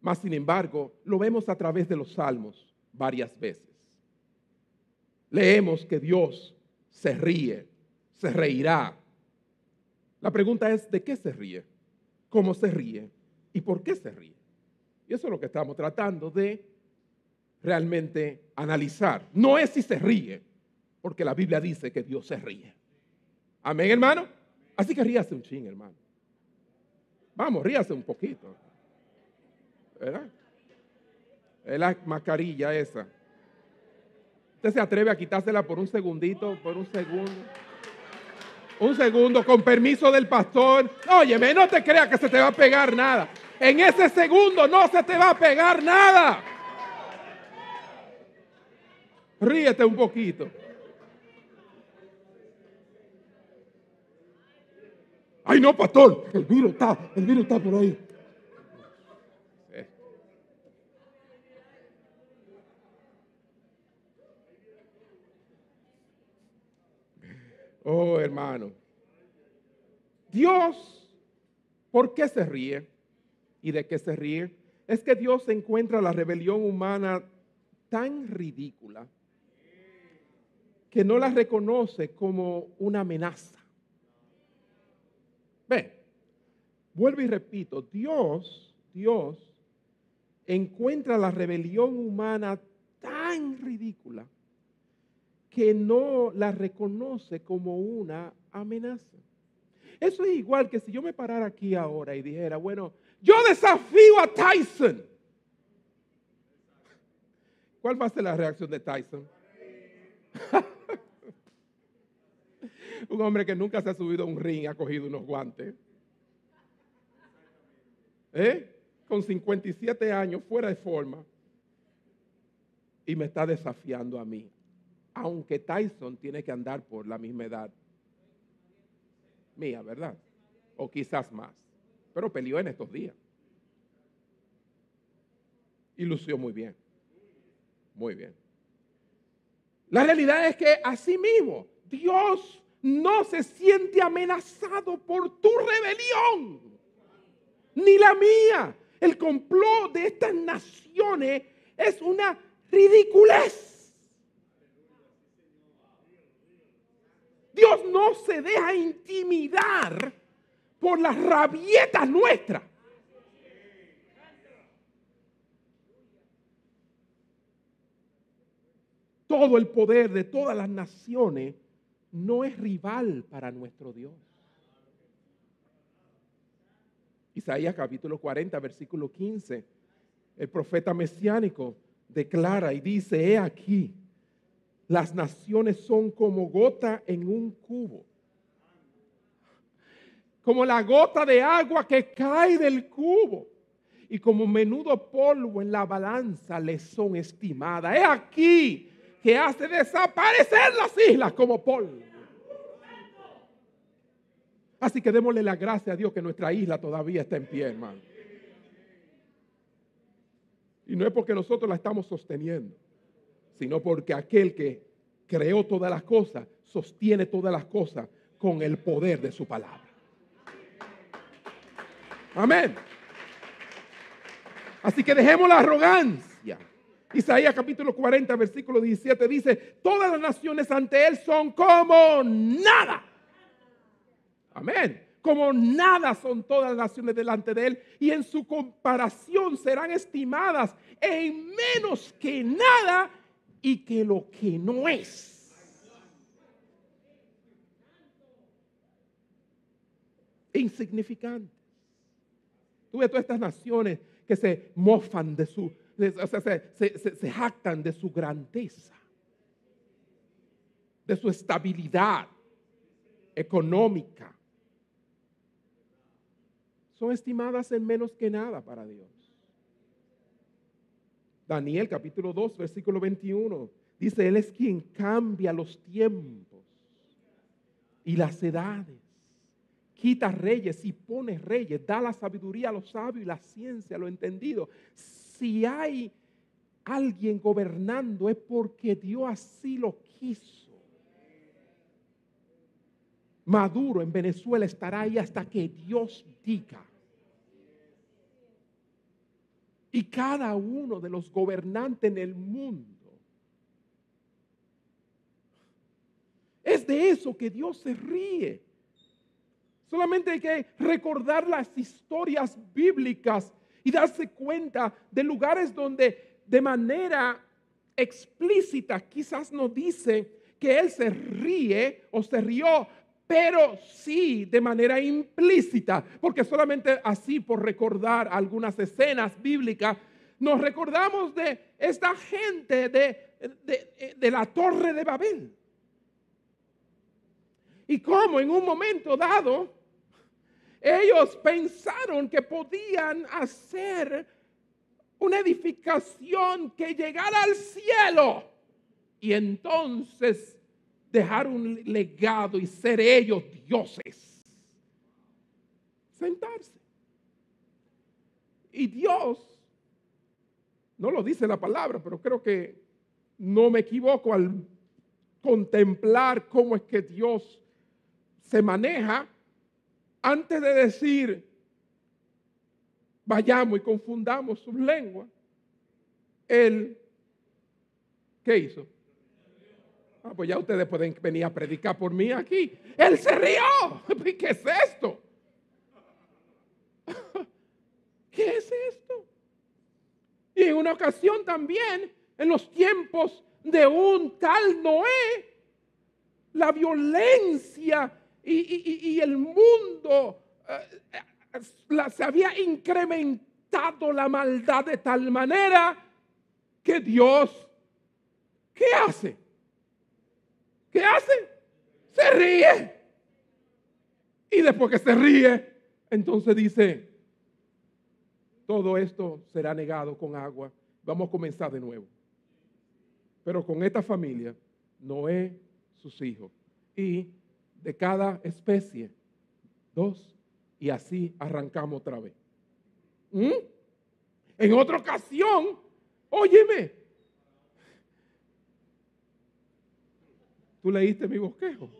Más sin embargo, lo vemos a través de los salmos varias veces leemos que Dios se ríe, se reirá. La pregunta es, ¿de qué se ríe? ¿Cómo se ríe? ¿Y por qué se ríe? Y eso es lo que estamos tratando de realmente analizar. No es si se ríe, porque la Biblia dice que Dios se ríe. Amén, hermano. Así que ríase un ching, hermano. Vamos, ríase un poquito. ¿Verdad? Es la mascarilla esa. Usted se atreve a quitársela por un segundito, por un segundo. Un segundo, con permiso del pastor. Óyeme, no te creas que se te va a pegar nada. En ese segundo no se te va a pegar nada. Ríete un poquito. Ay, no, pastor, el virus está, el virus está por ahí. Oh, hermano. Dios, ¿por qué se ríe? ¿Y de qué se ríe? Es que Dios encuentra la rebelión humana tan ridícula que no la reconoce como una amenaza. Ve, vuelvo y repito, Dios, Dios encuentra la rebelión humana tan ridícula que no la reconoce como una amenaza. Eso es igual que si yo me parara aquí ahora y dijera, bueno, yo desafío a Tyson. ¿Cuál va a ser la reacción de Tyson? *laughs* un hombre que nunca se ha subido a un ring ha cogido unos guantes. ¿Eh? Con 57 años, fuera de forma. Y me está desafiando a mí aunque Tyson tiene que andar por la misma edad mía, ¿verdad? O quizás más. Pero peleó en estos días. Y lució muy bien. Muy bien. La realidad es que así mismo Dios no se siente amenazado por tu rebelión, ni la mía. El complot de estas naciones es una ridiculez. Dios no se deja intimidar por las rabietas nuestras. Todo el poder de todas las naciones no es rival para nuestro Dios. Isaías capítulo 40, versículo 15. El profeta mesiánico declara y dice, he aquí, las naciones son como gota en un cubo. Como la gota de agua que cae del cubo. Y como menudo polvo en la balanza le son estimadas. Es aquí que hace desaparecer las islas como polvo. Así que démosle la gracia a Dios que nuestra isla todavía está en pie, hermano. Y no es porque nosotros la estamos sosteniendo, sino porque aquel que creó todas las cosas, sostiene todas las cosas con el poder de su palabra. Amén. Así que dejemos la arrogancia. Isaías capítulo 40, versículo 17 dice, todas las naciones ante Él son como nada. Amén. Como nada son todas las naciones delante de Él y en su comparación serán estimadas en menos que nada y que lo que no es. Insignificantes. Tú ves todas estas naciones que se mofan de su, o sea, se, se jactan de su grandeza, de su estabilidad económica. Son estimadas en menos que nada para Dios. Daniel capítulo 2, versículo 21, dice, Él es quien cambia los tiempos y las edades quita reyes y pone reyes, da la sabiduría a los sabios y la ciencia a los entendidos. Si hay alguien gobernando es porque Dios así lo quiso. Maduro en Venezuela estará ahí hasta que Dios diga. Y cada uno de los gobernantes en el mundo. Es de eso que Dios se ríe. Solamente hay que recordar las historias bíblicas y darse cuenta de lugares donde de manera explícita quizás no dice que Él se ríe o se rió, pero sí de manera implícita, porque solamente así por recordar algunas escenas bíblicas, nos recordamos de esta gente de, de, la torre de Babel. Y cómo en un momento dado ellos pensaron que podían hacer una edificación que llegara al cielo y entonces dejar un legado y ser ellos dioses. Sentarse. Y Dios, no lo dice la palabra, pero creo que no me equivoco al contemplar cómo es que Dios se maneja antes de decir, vayamos y confundamos sus lenguas, él, ¿qué hizo? Ah, pues ya ustedes pueden venir a predicar por mí aquí. Él se rió. *laughs* ¿Qué es esto? *laughs* ¿Qué es esto? Y en una ocasión también, en los tiempos de un tal Noé, la violencia y, el mundo eh, se había incrementado la maldad de tal manera que Dios, ¿qué hace? ¿Qué hace? Se ríe. Y después que se ríe, entonces dice, todo esto será negado con agua. Vamos a comenzar de nuevo. Pero con esta familia, Noé, sus hijos y de cada especie, dos, y así arrancamos otra vez. ¿Mm? En otra ocasión, óyeme, tú leíste mi bosquejo.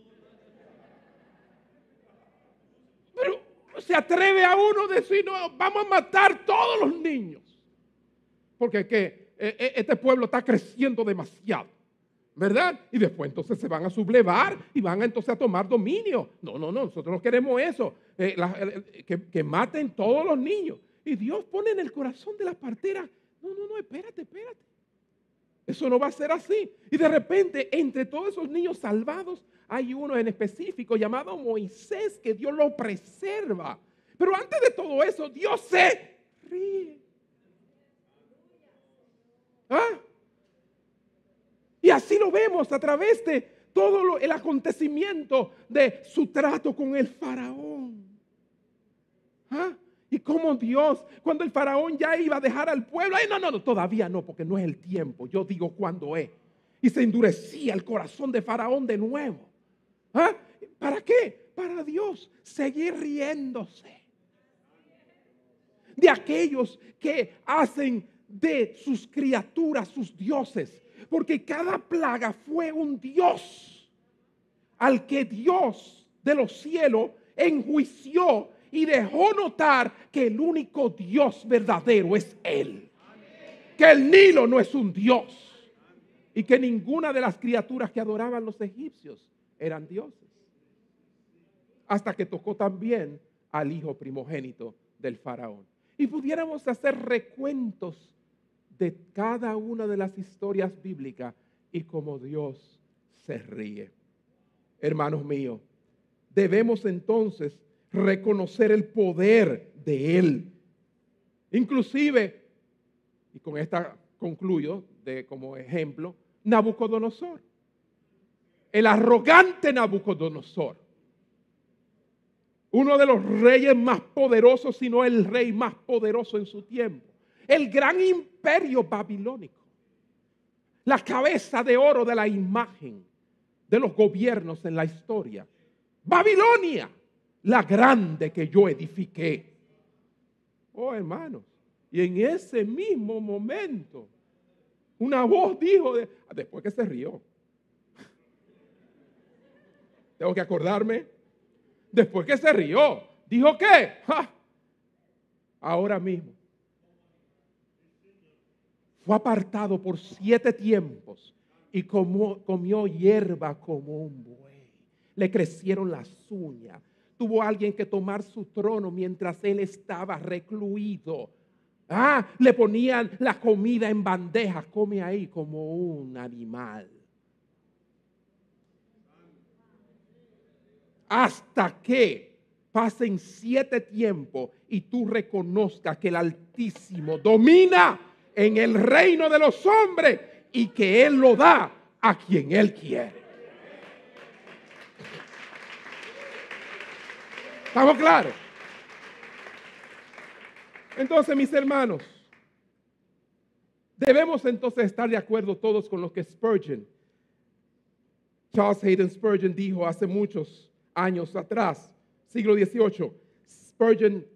Pero se atreve a uno a decir, no, vamos a matar todos los niños. Porque que e, e, este pueblo está creciendo demasiado. ¿verdad? Y después entonces se van a sublevar y van entonces a tomar dominio. No, no, no, nosotros no queremos eso. Eh, que, maten todos los niños. Y Dios pone en el corazón de la partera, no, no, no, espérate, espérate. Eso no va a ser así. Y de repente, entre todos esos niños salvados, hay uno en específico llamado Moisés, que Dios lo preserva. Pero antes de todo eso, Dios se ríe. ¿Ah? Y así lo vemos a través de todo el acontecimiento de su trato con el faraón. ¿Ah? Y como Dios, cuando el faraón ya iba a dejar al pueblo, ay, no, no, no, todavía no, porque no es el tiempo, yo digo cuándo es. Y se endurecía el corazón de faraón de nuevo. ¿Ah? ¿Para qué? Para Dios seguir riéndose de aquellos que hacen de sus criaturas, sus dioses, porque cada plaga fue un dios al que Dios de los cielos enjuició y dejó notar que el único Dios verdadero es Él. Que el Nilo no es un Dios. Y que ninguna de las criaturas que adoraban los egipcios eran dioses. Hasta que tocó también al hijo primogénito del faraón. Y pudiéramos hacer recuentos de cada una de las historias bíblicas y como Dios se ríe. Hermanos míos, debemos entonces reconocer el poder de Él. Inclusive, y con esta concluyo de, como ejemplo, Nabucodonosor. El arrogante Nabucodonosor. Uno de los reyes más poderosos, si no el rey más poderoso en su tiempo. El gran imperio babilónico. La cabeza de oro de la imagen de los gobiernos en la historia. Babilonia, la grande que yo edifiqué. Oh, hermanos. Y en ese mismo momento, una voz dijo, después que se rió. Tengo que acordarme. Después que se rió, dijo que, ahora mismo, fue apartado por siete tiempos y comió hierba como un buey. Le crecieron las uñas. Tuvo alguien que tomar su trono mientras él estaba recluido. Ah, le ponían la comida en bandeja. Come ahí como un animal. Hasta que pasen siete tiempos y tú reconozcas que el Altísimo domina en el reino de los hombres y que Él lo da a quien Él quiere. ¿Estamos claros? Entonces, mis hermanos, debemos entonces estar de acuerdo todos con lo que Spurgeon, Charles Hayden Spurgeon dijo hace muchos años atrás, siglo XVIII. Spurgeon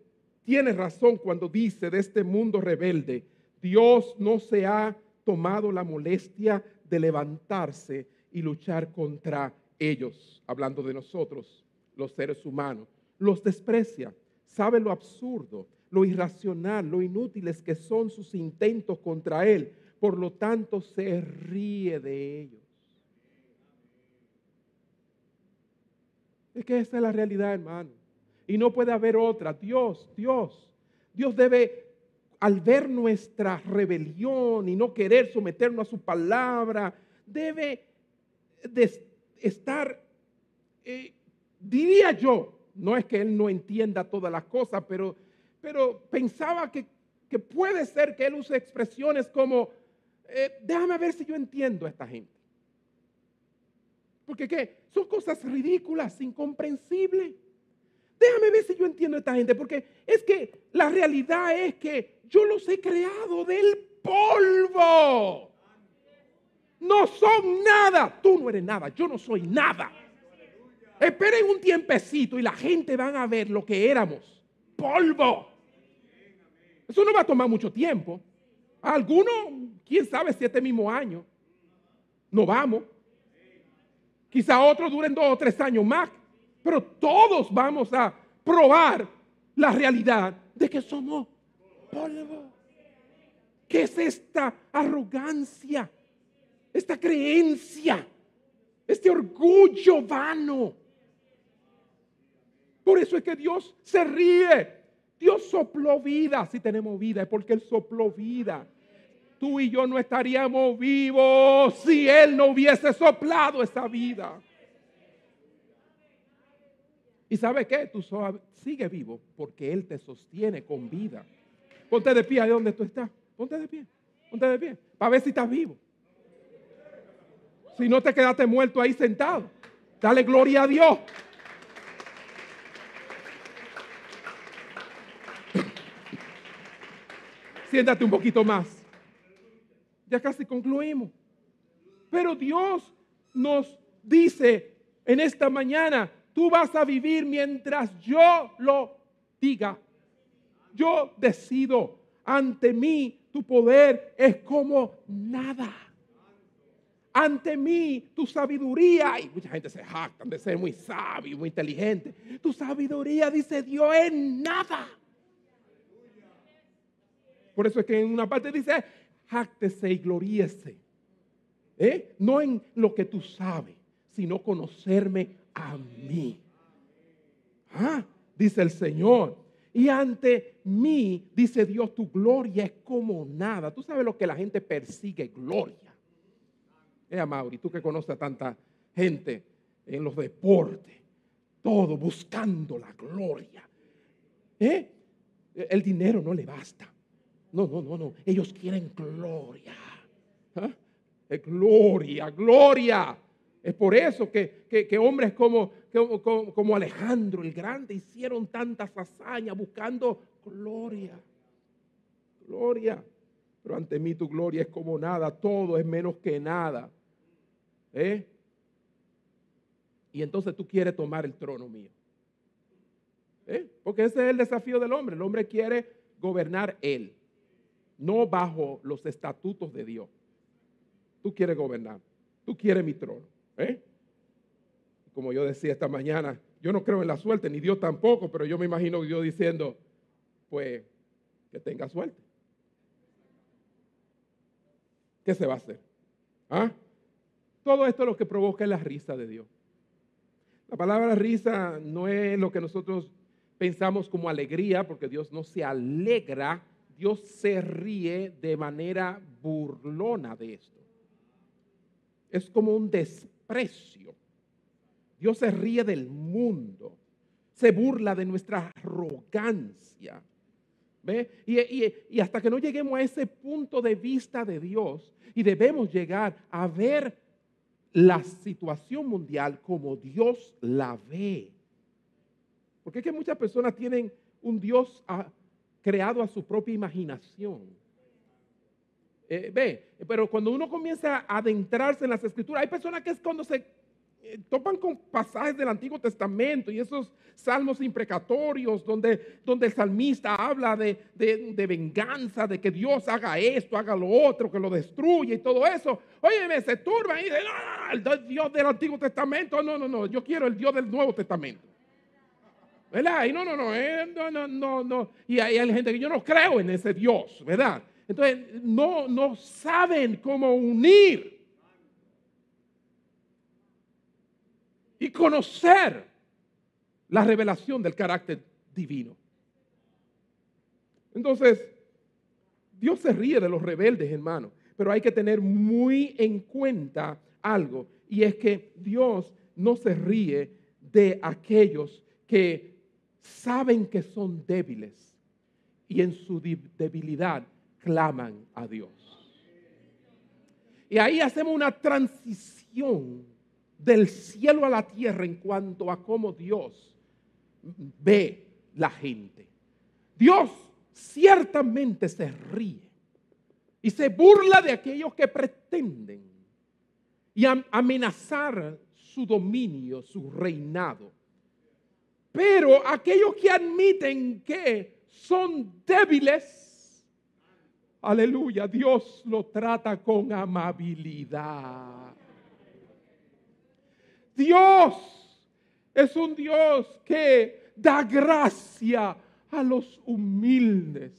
tiene razón cuando dice de este mundo rebelde, Dios no se ha tomado la molestia de levantarse y luchar contra ellos, hablando de nosotros, los seres humanos. Los desprecia, sabe lo absurdo, lo irracional, lo inútiles que son sus intentos contra Él. Por lo tanto, se ríe de ellos. Es que esa es la realidad, hermano. Y no puede haber otra. Dios, Dios. Dios debe al ver nuestra rebelión y no querer someternos a su palabra, debe de estar, eh, diría yo, no es que él no entienda todas las cosas, pero, pero pensaba que, puede ser que él use expresiones como, eh, déjame ver si yo entiendo a esta gente. Porque ¿qué? Son cosas ridículas, incomprensibles. Déjame ver si yo entiendo a esta gente, porque es que la realidad es que yo los he creado del polvo. No son nada. Tú no eres nada. Yo no soy nada. Esperen un tiempecito y la gente van a ver lo que éramos. Polvo. Eso no va a tomar mucho tiempo. Algunos, quién sabe si este mismo año, no vamos. Quizá otros duren dos o tres años más. Pero todos vamos a probar la realidad de que somos polvo. ¿Qué es esta arrogancia? Esta creencia, este orgullo vano. Por eso es que Dios se ríe. Dios sopló vida. Si tenemos vida es porque Él sopló vida. Tú y yo no estaríamos vivos si Él no hubiese soplado esa vida. ¿Y sabe qué? Tú sigues vivo porque Él te sostiene con vida. Ponte de pie ahí donde tú estás. Ponte de pie. Ponte de pie. Para ver si estás vivo. Si no te quedaste muerto ahí sentado. Dale gloria a Dios. Siéntate un poquito más. Ya casi concluimos. Pero Dios nos dice en esta mañana, tú vas a vivir mientras yo lo diga. Yo decido, ante mí tu poder es como nada. Ante mí, tu sabiduría, y mucha gente se jacta de ser muy sabio, muy inteligente. Tu sabiduría, dice Dios, es nada. Por eso es que en una parte dice, jáctese y gloríese. ¿Eh? No en lo que tú sabes, sino conocerme a mí. Ah, dice el Señor. Y ante mí, dice Dios, tu gloria es como nada. Tú sabes lo que la gente persigue, gloria. Eh, Mauri, tú que conoces a tanta gente en los deportes, todo buscando la gloria. ¿Eh? El dinero no le basta. No, no, no, no. Ellos quieren gloria. ¿Ah? Gloria, gloria. Es por eso que, hombres como, como, como, Alejandro el Grande hicieron tantas hazañas buscando gloria. Gloria. Pero ante mí tu gloria es como nada, todo es menos que nada. ¿Eh? Y entonces tú quieres tomar el trono mío. ¿Eh? Porque ese es el desafío del hombre. El hombre quiere gobernar él, no bajo los estatutos de Dios. Tú quieres gobernar, tú quieres mi trono. ¿Eh? Como yo decía esta mañana, yo no creo en la suerte, ni Dios tampoco, pero yo me imagino Dios diciendo, pues, que tenga suerte. ¿Qué se va a hacer? ¿Ah? Todo esto lo que provoca es la risa de Dios. La palabra risa no es lo que nosotros pensamos como alegría, porque Dios no se alegra, Dios se ríe de manera burlona de esto. Es como un desprecio precio. Dios se ríe del mundo, se burla de nuestra arrogancia. ¿Ve? Y, hasta que no lleguemos a ese punto de vista de Dios y debemos llegar a ver la situación mundial como Dios la ve. Porque es que muchas personas tienen un Dios creado a su propia imaginación. Eh, ve, pero cuando uno comienza a adentrarse en las escrituras, hay personas que es cuando se eh, topan con pasajes del Antiguo Testamento y esos salmos imprecatorios donde, donde el salmista habla de, de, venganza, de que Dios haga esto, haga lo otro, que lo destruye y todo eso. Oye, se turban y dicen, no, el Dios del Antiguo Testamento, no, no, no, yo quiero el Dios del Nuevo Testamento. ¿Verdad? Y no, no, no, eh, no, no, no. Y hay, hay gente que yo no creo en ese Dios, ¿verdad? Entonces, no, no saben cómo unir y conocer la revelación del carácter divino. Entonces, Dios se ríe de los rebeldes, hermano, pero hay que tener muy en cuenta algo, y es que Dios no se ríe de aquellos que saben que son débiles y en su debilidad claman a Dios. Y ahí hacemos una transición del cielo a la tierra en cuanto a cómo Dios ve la gente. Dios ciertamente se ríe y se burla de aquellos que pretenden y amenazar su dominio, su reinado. Pero aquellos que admiten que son débiles, Aleluya, Dios lo trata con amabilidad. Dios es un Dios que da gracia a los humildes,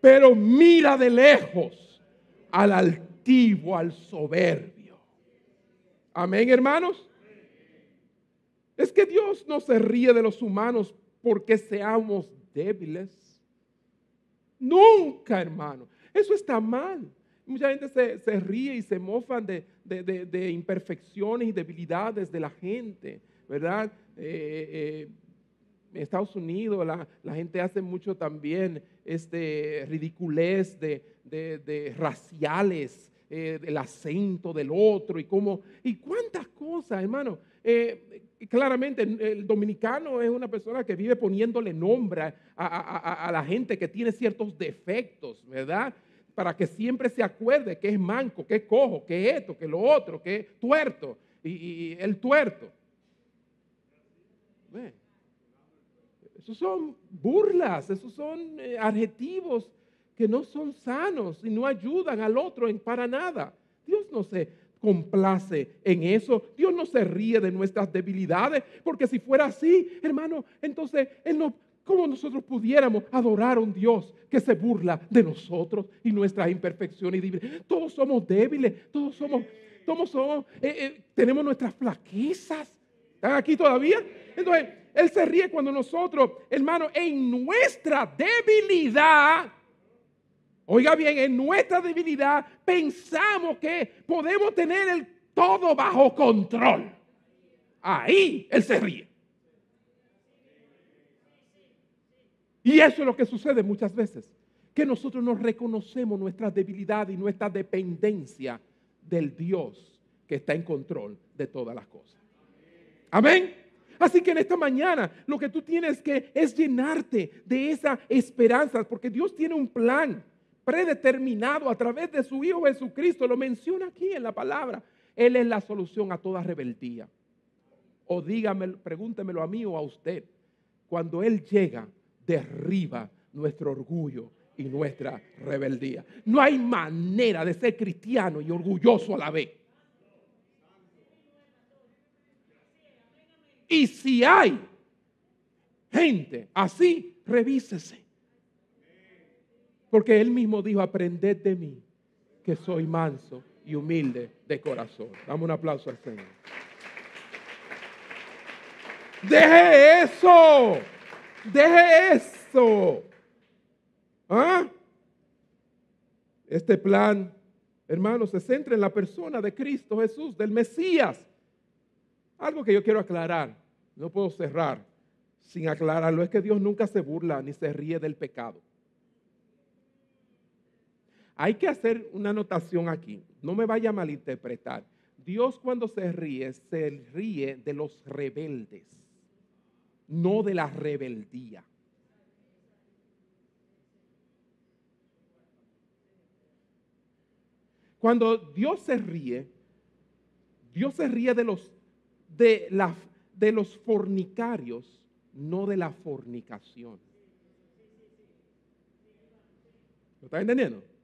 pero mira de lejos al altivo, al soberbio. Amén, hermanos. Es que Dios no se ríe de los humanos porque seamos débiles. Nunca, hermano. Eso está mal. Mucha gente se, ríe y se mofan de, imperfecciones y debilidades de la gente, ¿verdad? Eh, eh, en Estados Unidos la, gente hace mucho también este ridiculez de, raciales, eh, del acento del otro y cómo, y cuántas cosas, hermano. Eh, claramente el dominicano es una persona que vive poniéndole nombre a, la gente que tiene ciertos defectos, ¿verdad? Para que siempre se acuerde que es manco, que es cojo, que esto, que lo otro, que es tuerto y, el tuerto. Esos son burlas, esos son eh, adjetivos que no son sanos y no ayudan al otro en para nada. Dios no se complace en eso. Dios no se ríe de nuestras debilidades, porque si fuera así, hermano, entonces Él no, ¿cómo nosotros pudiéramos adorar a un Dios que se burla de nosotros y nuestras imperfecciones? Todos somos débiles, todos somos, todos somos, eh, eh, tenemos nuestras flaquezas. ¿Están aquí todavía? Entonces, Él se ríe cuando nosotros, hermano, en nuestra debilidad, Oiga bien, en nuestra debilidad pensamos que podemos tener el todo bajo control. Ahí Él se ríe. Y eso es lo que sucede muchas veces, que nosotros no reconocemos nuestra debilidad y nuestra dependencia del Dios que está en control de todas las cosas. Amén. Así que en esta mañana lo que tú tienes que es llenarte de esa esperanza, porque Dios tiene un plan predeterminado a través de su Hijo Jesucristo. Lo menciona aquí en la palabra. Él es la solución a toda rebeldía. O dígame, pregúntemelo a mí o a usted. Cuando Él llega, derriba nuestro orgullo y nuestra rebeldía. No hay manera de ser cristiano y orgulloso a la vez. Y si hay gente así, revísese. Porque él mismo dijo, aprended de mí, que soy manso y humilde de corazón. Dame un aplauso al Señor. Deje eso. Deje eso. ¿Ah? Este plan, hermano, se centra en la persona de Cristo Jesús, del Mesías. Algo que yo quiero aclarar, no puedo cerrar sin aclararlo, es que Dios nunca se burla ni se ríe del pecado. Hay que hacer una anotación aquí. No me vaya a malinterpretar. Dios cuando se ríe, se ríe de los rebeldes, no de la rebeldía. Cuando Dios se ríe, Dios se ríe de los, de, de los fornicarios, no de la fornicación. ¿Lo está entendiendo?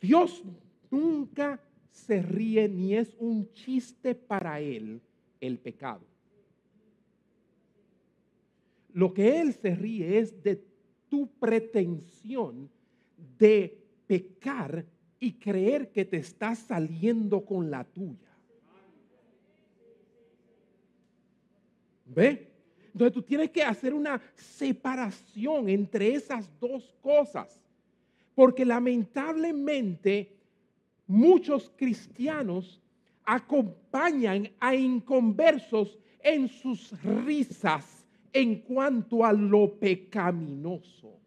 Dios nunca se ríe ni es un chiste para Él el pecado. Lo que Él se ríe es de tu pretensión de pecar y creer que te estás saliendo con la tuya. ¿Ve? Entonces tú tienes que hacer una separación entre esas dos cosas. Porque lamentablemente muchos cristianos acompañan a inconversos en sus risas en cuanto a lo pecaminoso.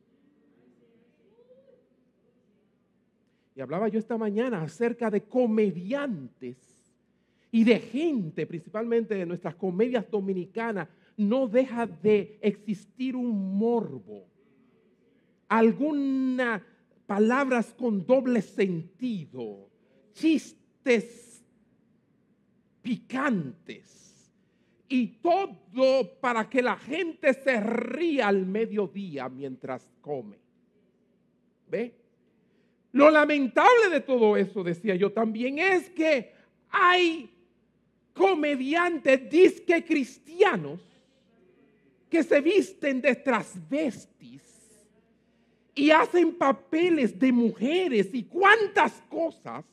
Y hablaba yo esta mañana acerca de comediantes y de gente, principalmente de nuestras comedias dominicanas, no deja de existir un morbo, alguna palabras con doble sentido, chistes picantes y todo para que la gente se ría al mediodía mientras come. ¿Ve? Lo lamentable de todo eso, decía yo también, es que hay comediantes disque cristianos que se visten de transvestis y hacen papeles de mujeres y cuántas cosas.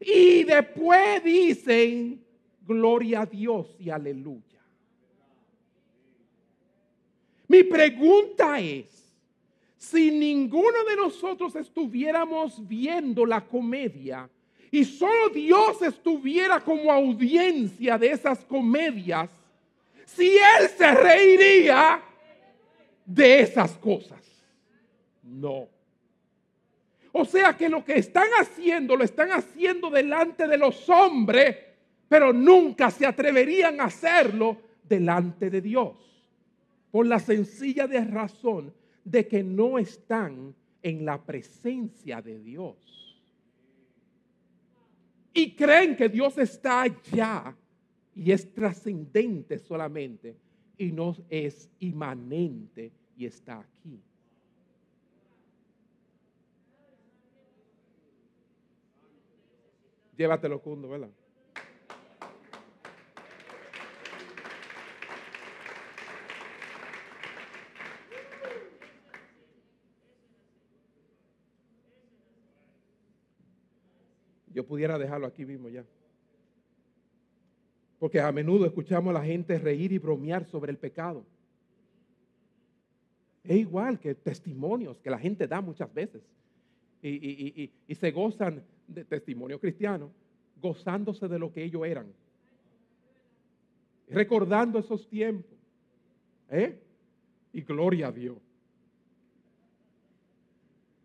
Y después dicen, gloria a Dios y aleluya. Mi pregunta es, si ninguno de nosotros estuviéramos viendo la comedia y solo Dios estuviera como audiencia de esas comedias, si Él se reiría de esas cosas. No. O sea que lo que están haciendo lo están haciendo delante de los hombres, pero nunca se atreverían a hacerlo delante de Dios. Por la sencilla razón de que no están en la presencia de Dios. Y creen que Dios está allá y es trascendente solamente y no es inmanente y está aquí. Llévatelo, Cundo, ¿verdad? Yo pudiera dejarlo aquí mismo ya. Porque a menudo escuchamos a la gente reír y bromear sobre el pecado. Es igual que testimonios que la gente da muchas veces. Y, se gozan de testimonio cristiano, gozándose de lo que ellos eran. Recordando esos tiempos. ¿Eh? Y gloria a Dios.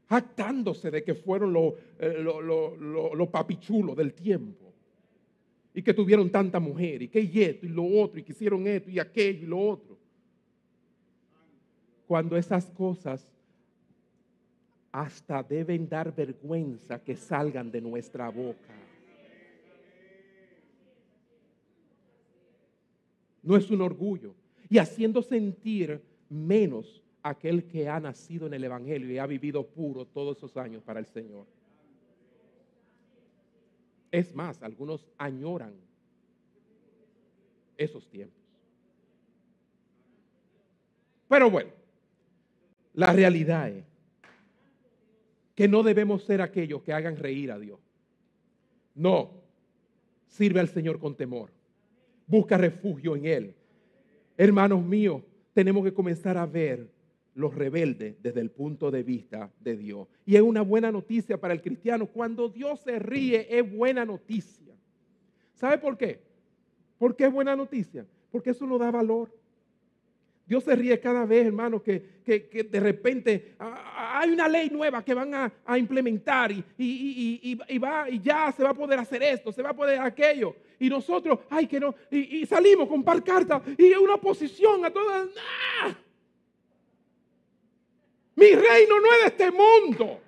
Jactándose de que fueron los eh, papichulos del tiempo y que tuvieron tanta mujer, y que y esto y lo otro, y que hicieron esto y aquello y lo otro. Cuando esas cosas hasta deben dar vergüenza que salgan de nuestra boca. No es un orgullo. Y haciendo sentir menos aquel que ha nacido en el Evangelio y ha vivido puro todos esos años para el Señor. Es más, algunos añoran esos tiempos. Pero bueno, la realidad es que no debemos ser aquellos que hagan reír a Dios. No, sirve al Señor con temor. Busca refugio en Él. Hermanos míos, tenemos que comenzar a ver los rebeldes desde el punto de vista de Dios. Y es una buena noticia para el cristiano. Cuando Dios se ríe es buena noticia. ¿Sabe por qué? ¿Por qué es buena noticia? Porque eso nos da valor. Dios se ríe cada vez, hermano, que, de repente hay una ley nueva que van a, implementar y, y, va, y ya se va a poder hacer esto, se va a poder aquello. Y nosotros, ay, que no, y, salimos con par cartas y una oposición a todas. Mi reino no es de este mundo.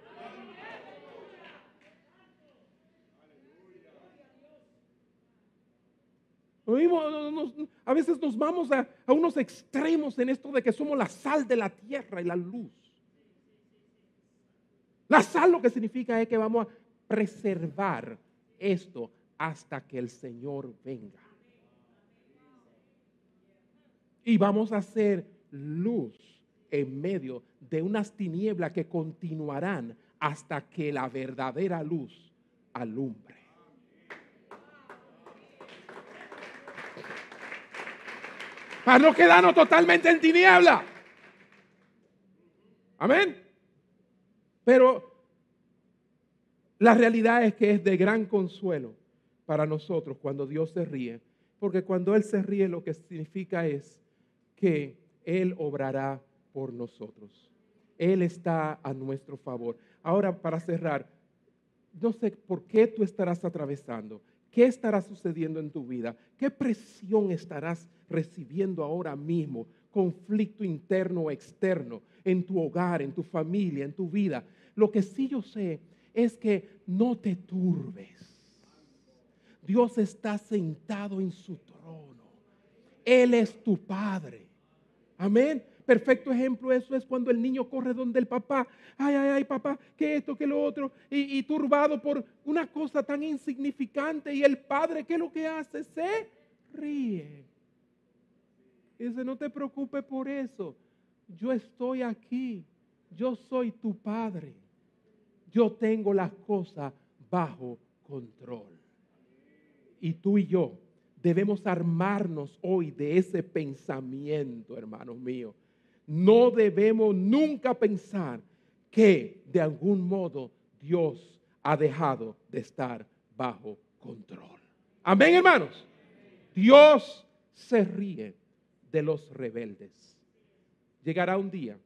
A veces nos vamos a, unos extremos en esto de que somos la sal de la tierra y la luz. La sal lo que significa es que vamos a preservar esto hasta que el Señor venga. Y vamos a hacer luz en medio de unas tinieblas que continuarán hasta que la verdadera luz alumbre. Para no quedarnos totalmente en tiniebla. Amén. Pero la realidad es que es de gran consuelo para nosotros cuando Dios se ríe. Porque cuando Él se ríe lo que significa es que Él obrará por nosotros. Él está a nuestro favor. Ahora, para cerrar, no sé por qué tú estarás atravesando, qué estará sucediendo en tu vida, qué presión estarás recibiendo ahora mismo, conflicto interno o externo, en tu hogar, en tu familia, en tu vida. Lo que sí yo sé es que no te turbes. Dios está sentado en su trono. Él es tu Padre. Amén. Perfecto ejemplo eso es cuando el niño corre donde el papá, ay, ay, ay, papá, que esto, que lo otro, y, turbado por una cosa tan insignificante, y el padre, ¿qué es lo que hace? Se ríe. Y dice, no te preocupes por eso, yo estoy aquí, yo soy tu padre, yo tengo las cosas bajo control. Y tú y yo debemos armarnos hoy de ese pensamiento, hermanos míos no debemos nunca pensar que de algún modo Dios ha dejado de estar bajo control. Amén, hermanos. Dios se ríe de los rebeldes. Llegará un día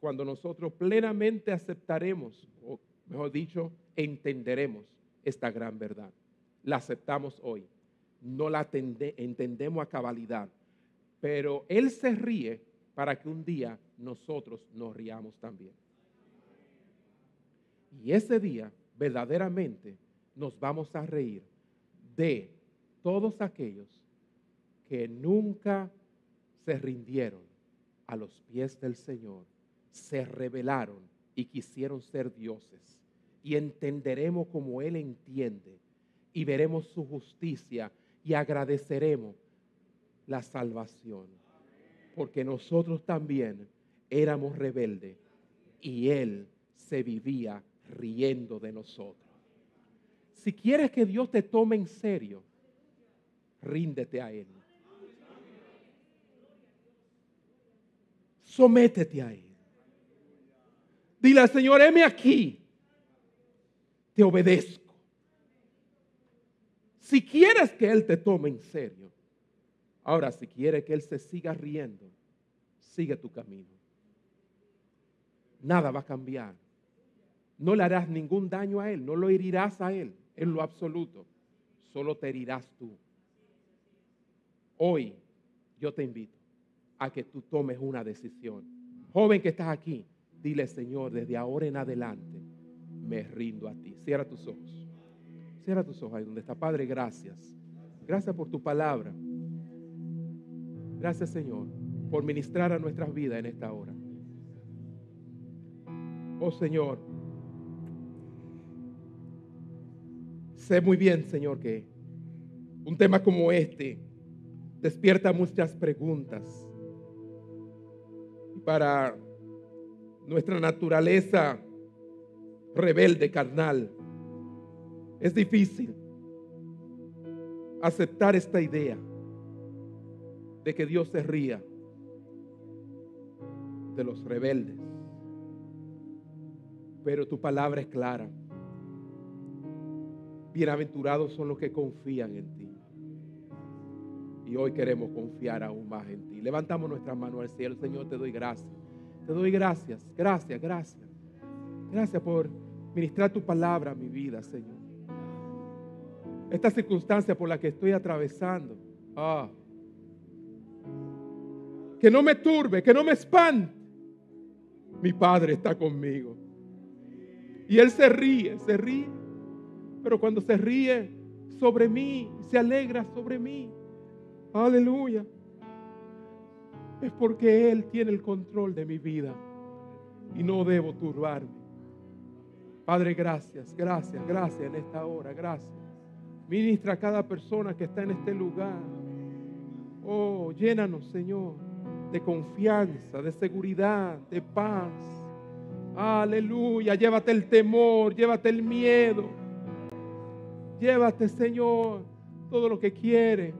cuando nosotros plenamente aceptaremos, o mejor dicho, entenderemos esta gran verdad. La aceptamos hoy, no la entendemos a cabalidad, pero Él se ríe para que un día nosotros nos riamos también. Y ese día verdaderamente nos vamos a reír de todos aquellos que nunca se rindieron a los pies del Señor, se rebelaron y quisieron ser dioses. Y entenderemos como Él entiende y veremos su justicia y agradeceremos la salvación. Porque nosotros también éramos rebeldes y Él se vivía riendo de nosotros. Si quieres que Dios te tome en serio, ríndete a Él. Sométete a Él. Dile al Señor, heme aquí. Te obedezco. Si quieres que Él te tome en serio. Ahora, si quieres que Él se siga riendo, sigue tu camino. Nada va a cambiar. No le harás ningún daño a Él, no lo herirás a Él en lo absoluto. Solo te herirás tú. Hoy yo te invito a que tú tomes una decisión. Joven que estás aquí, dile Señor, desde ahora en adelante me rindo a ti. Cierra tus ojos. Cierra tus ojos ahí donde está. Padre, gracias. Gracias por tu palabra. Gracias Señor por ministrar a nuestras vidas en esta hora. Oh Señor, sé muy bien Señor que un tema como este despierta muchas preguntas. Para nuestra naturaleza rebelde, carnal, es difícil aceptar esta idea de que Dios se ría de los rebeldes. Pero tu palabra es clara. Bienaventurados son los que confían en ti. Y hoy queremos confiar aún más en ti. Levantamos nuestras manos al cielo. Señor, te doy gracias. Te doy gracias, gracias, gracias. Gracias por ministrar tu palabra a mi vida, Señor. Esta circunstancia por la que estoy atravesando. Ah, que no me turbe, que no me espante. Mi Padre está conmigo. Y Él se ríe, se ríe. Pero cuando se ríe sobre mí, se alegra sobre mí. Aleluya. Es porque Él tiene el control de mi vida y no debo turbarme. Padre, gracias, gracias, gracias en esta hora, gracias. Ministra a cada persona que está en este lugar. Oh, llénanos, Señor, de confianza, de seguridad, de paz. Aleluya, llévate el temor, llévate el miedo. Llévate, Señor, todo lo que quiere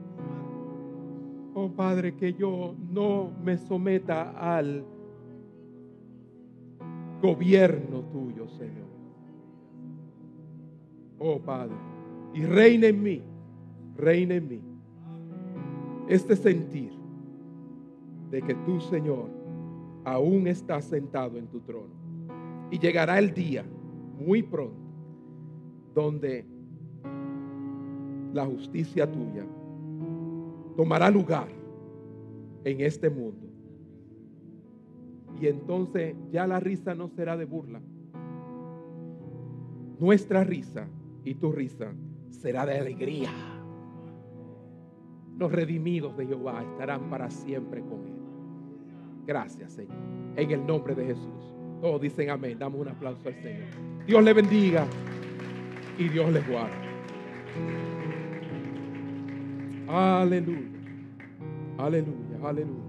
Oh Padre, que yo no me someta al gobierno tuyo, Señor. Oh Padre, y reina en mí, reina en mí. Este sentir de que tú, Señor, aún estás sentado en tu trono. Y llegará el día, muy pronto, donde la justicia tuya tomará lugar en este mundo. Y entonces ya la risa no será de burla. Nuestra risa y tu risa será de alegría. Los redimidos de Jehová estarán para siempre con Él. Gracias, Señor. En el nombre de Jesús. Todos dicen amén. Damos un aplauso al Señor. Dios le bendiga y Dios les guarde. Aleluya. Aleluya, aleluya.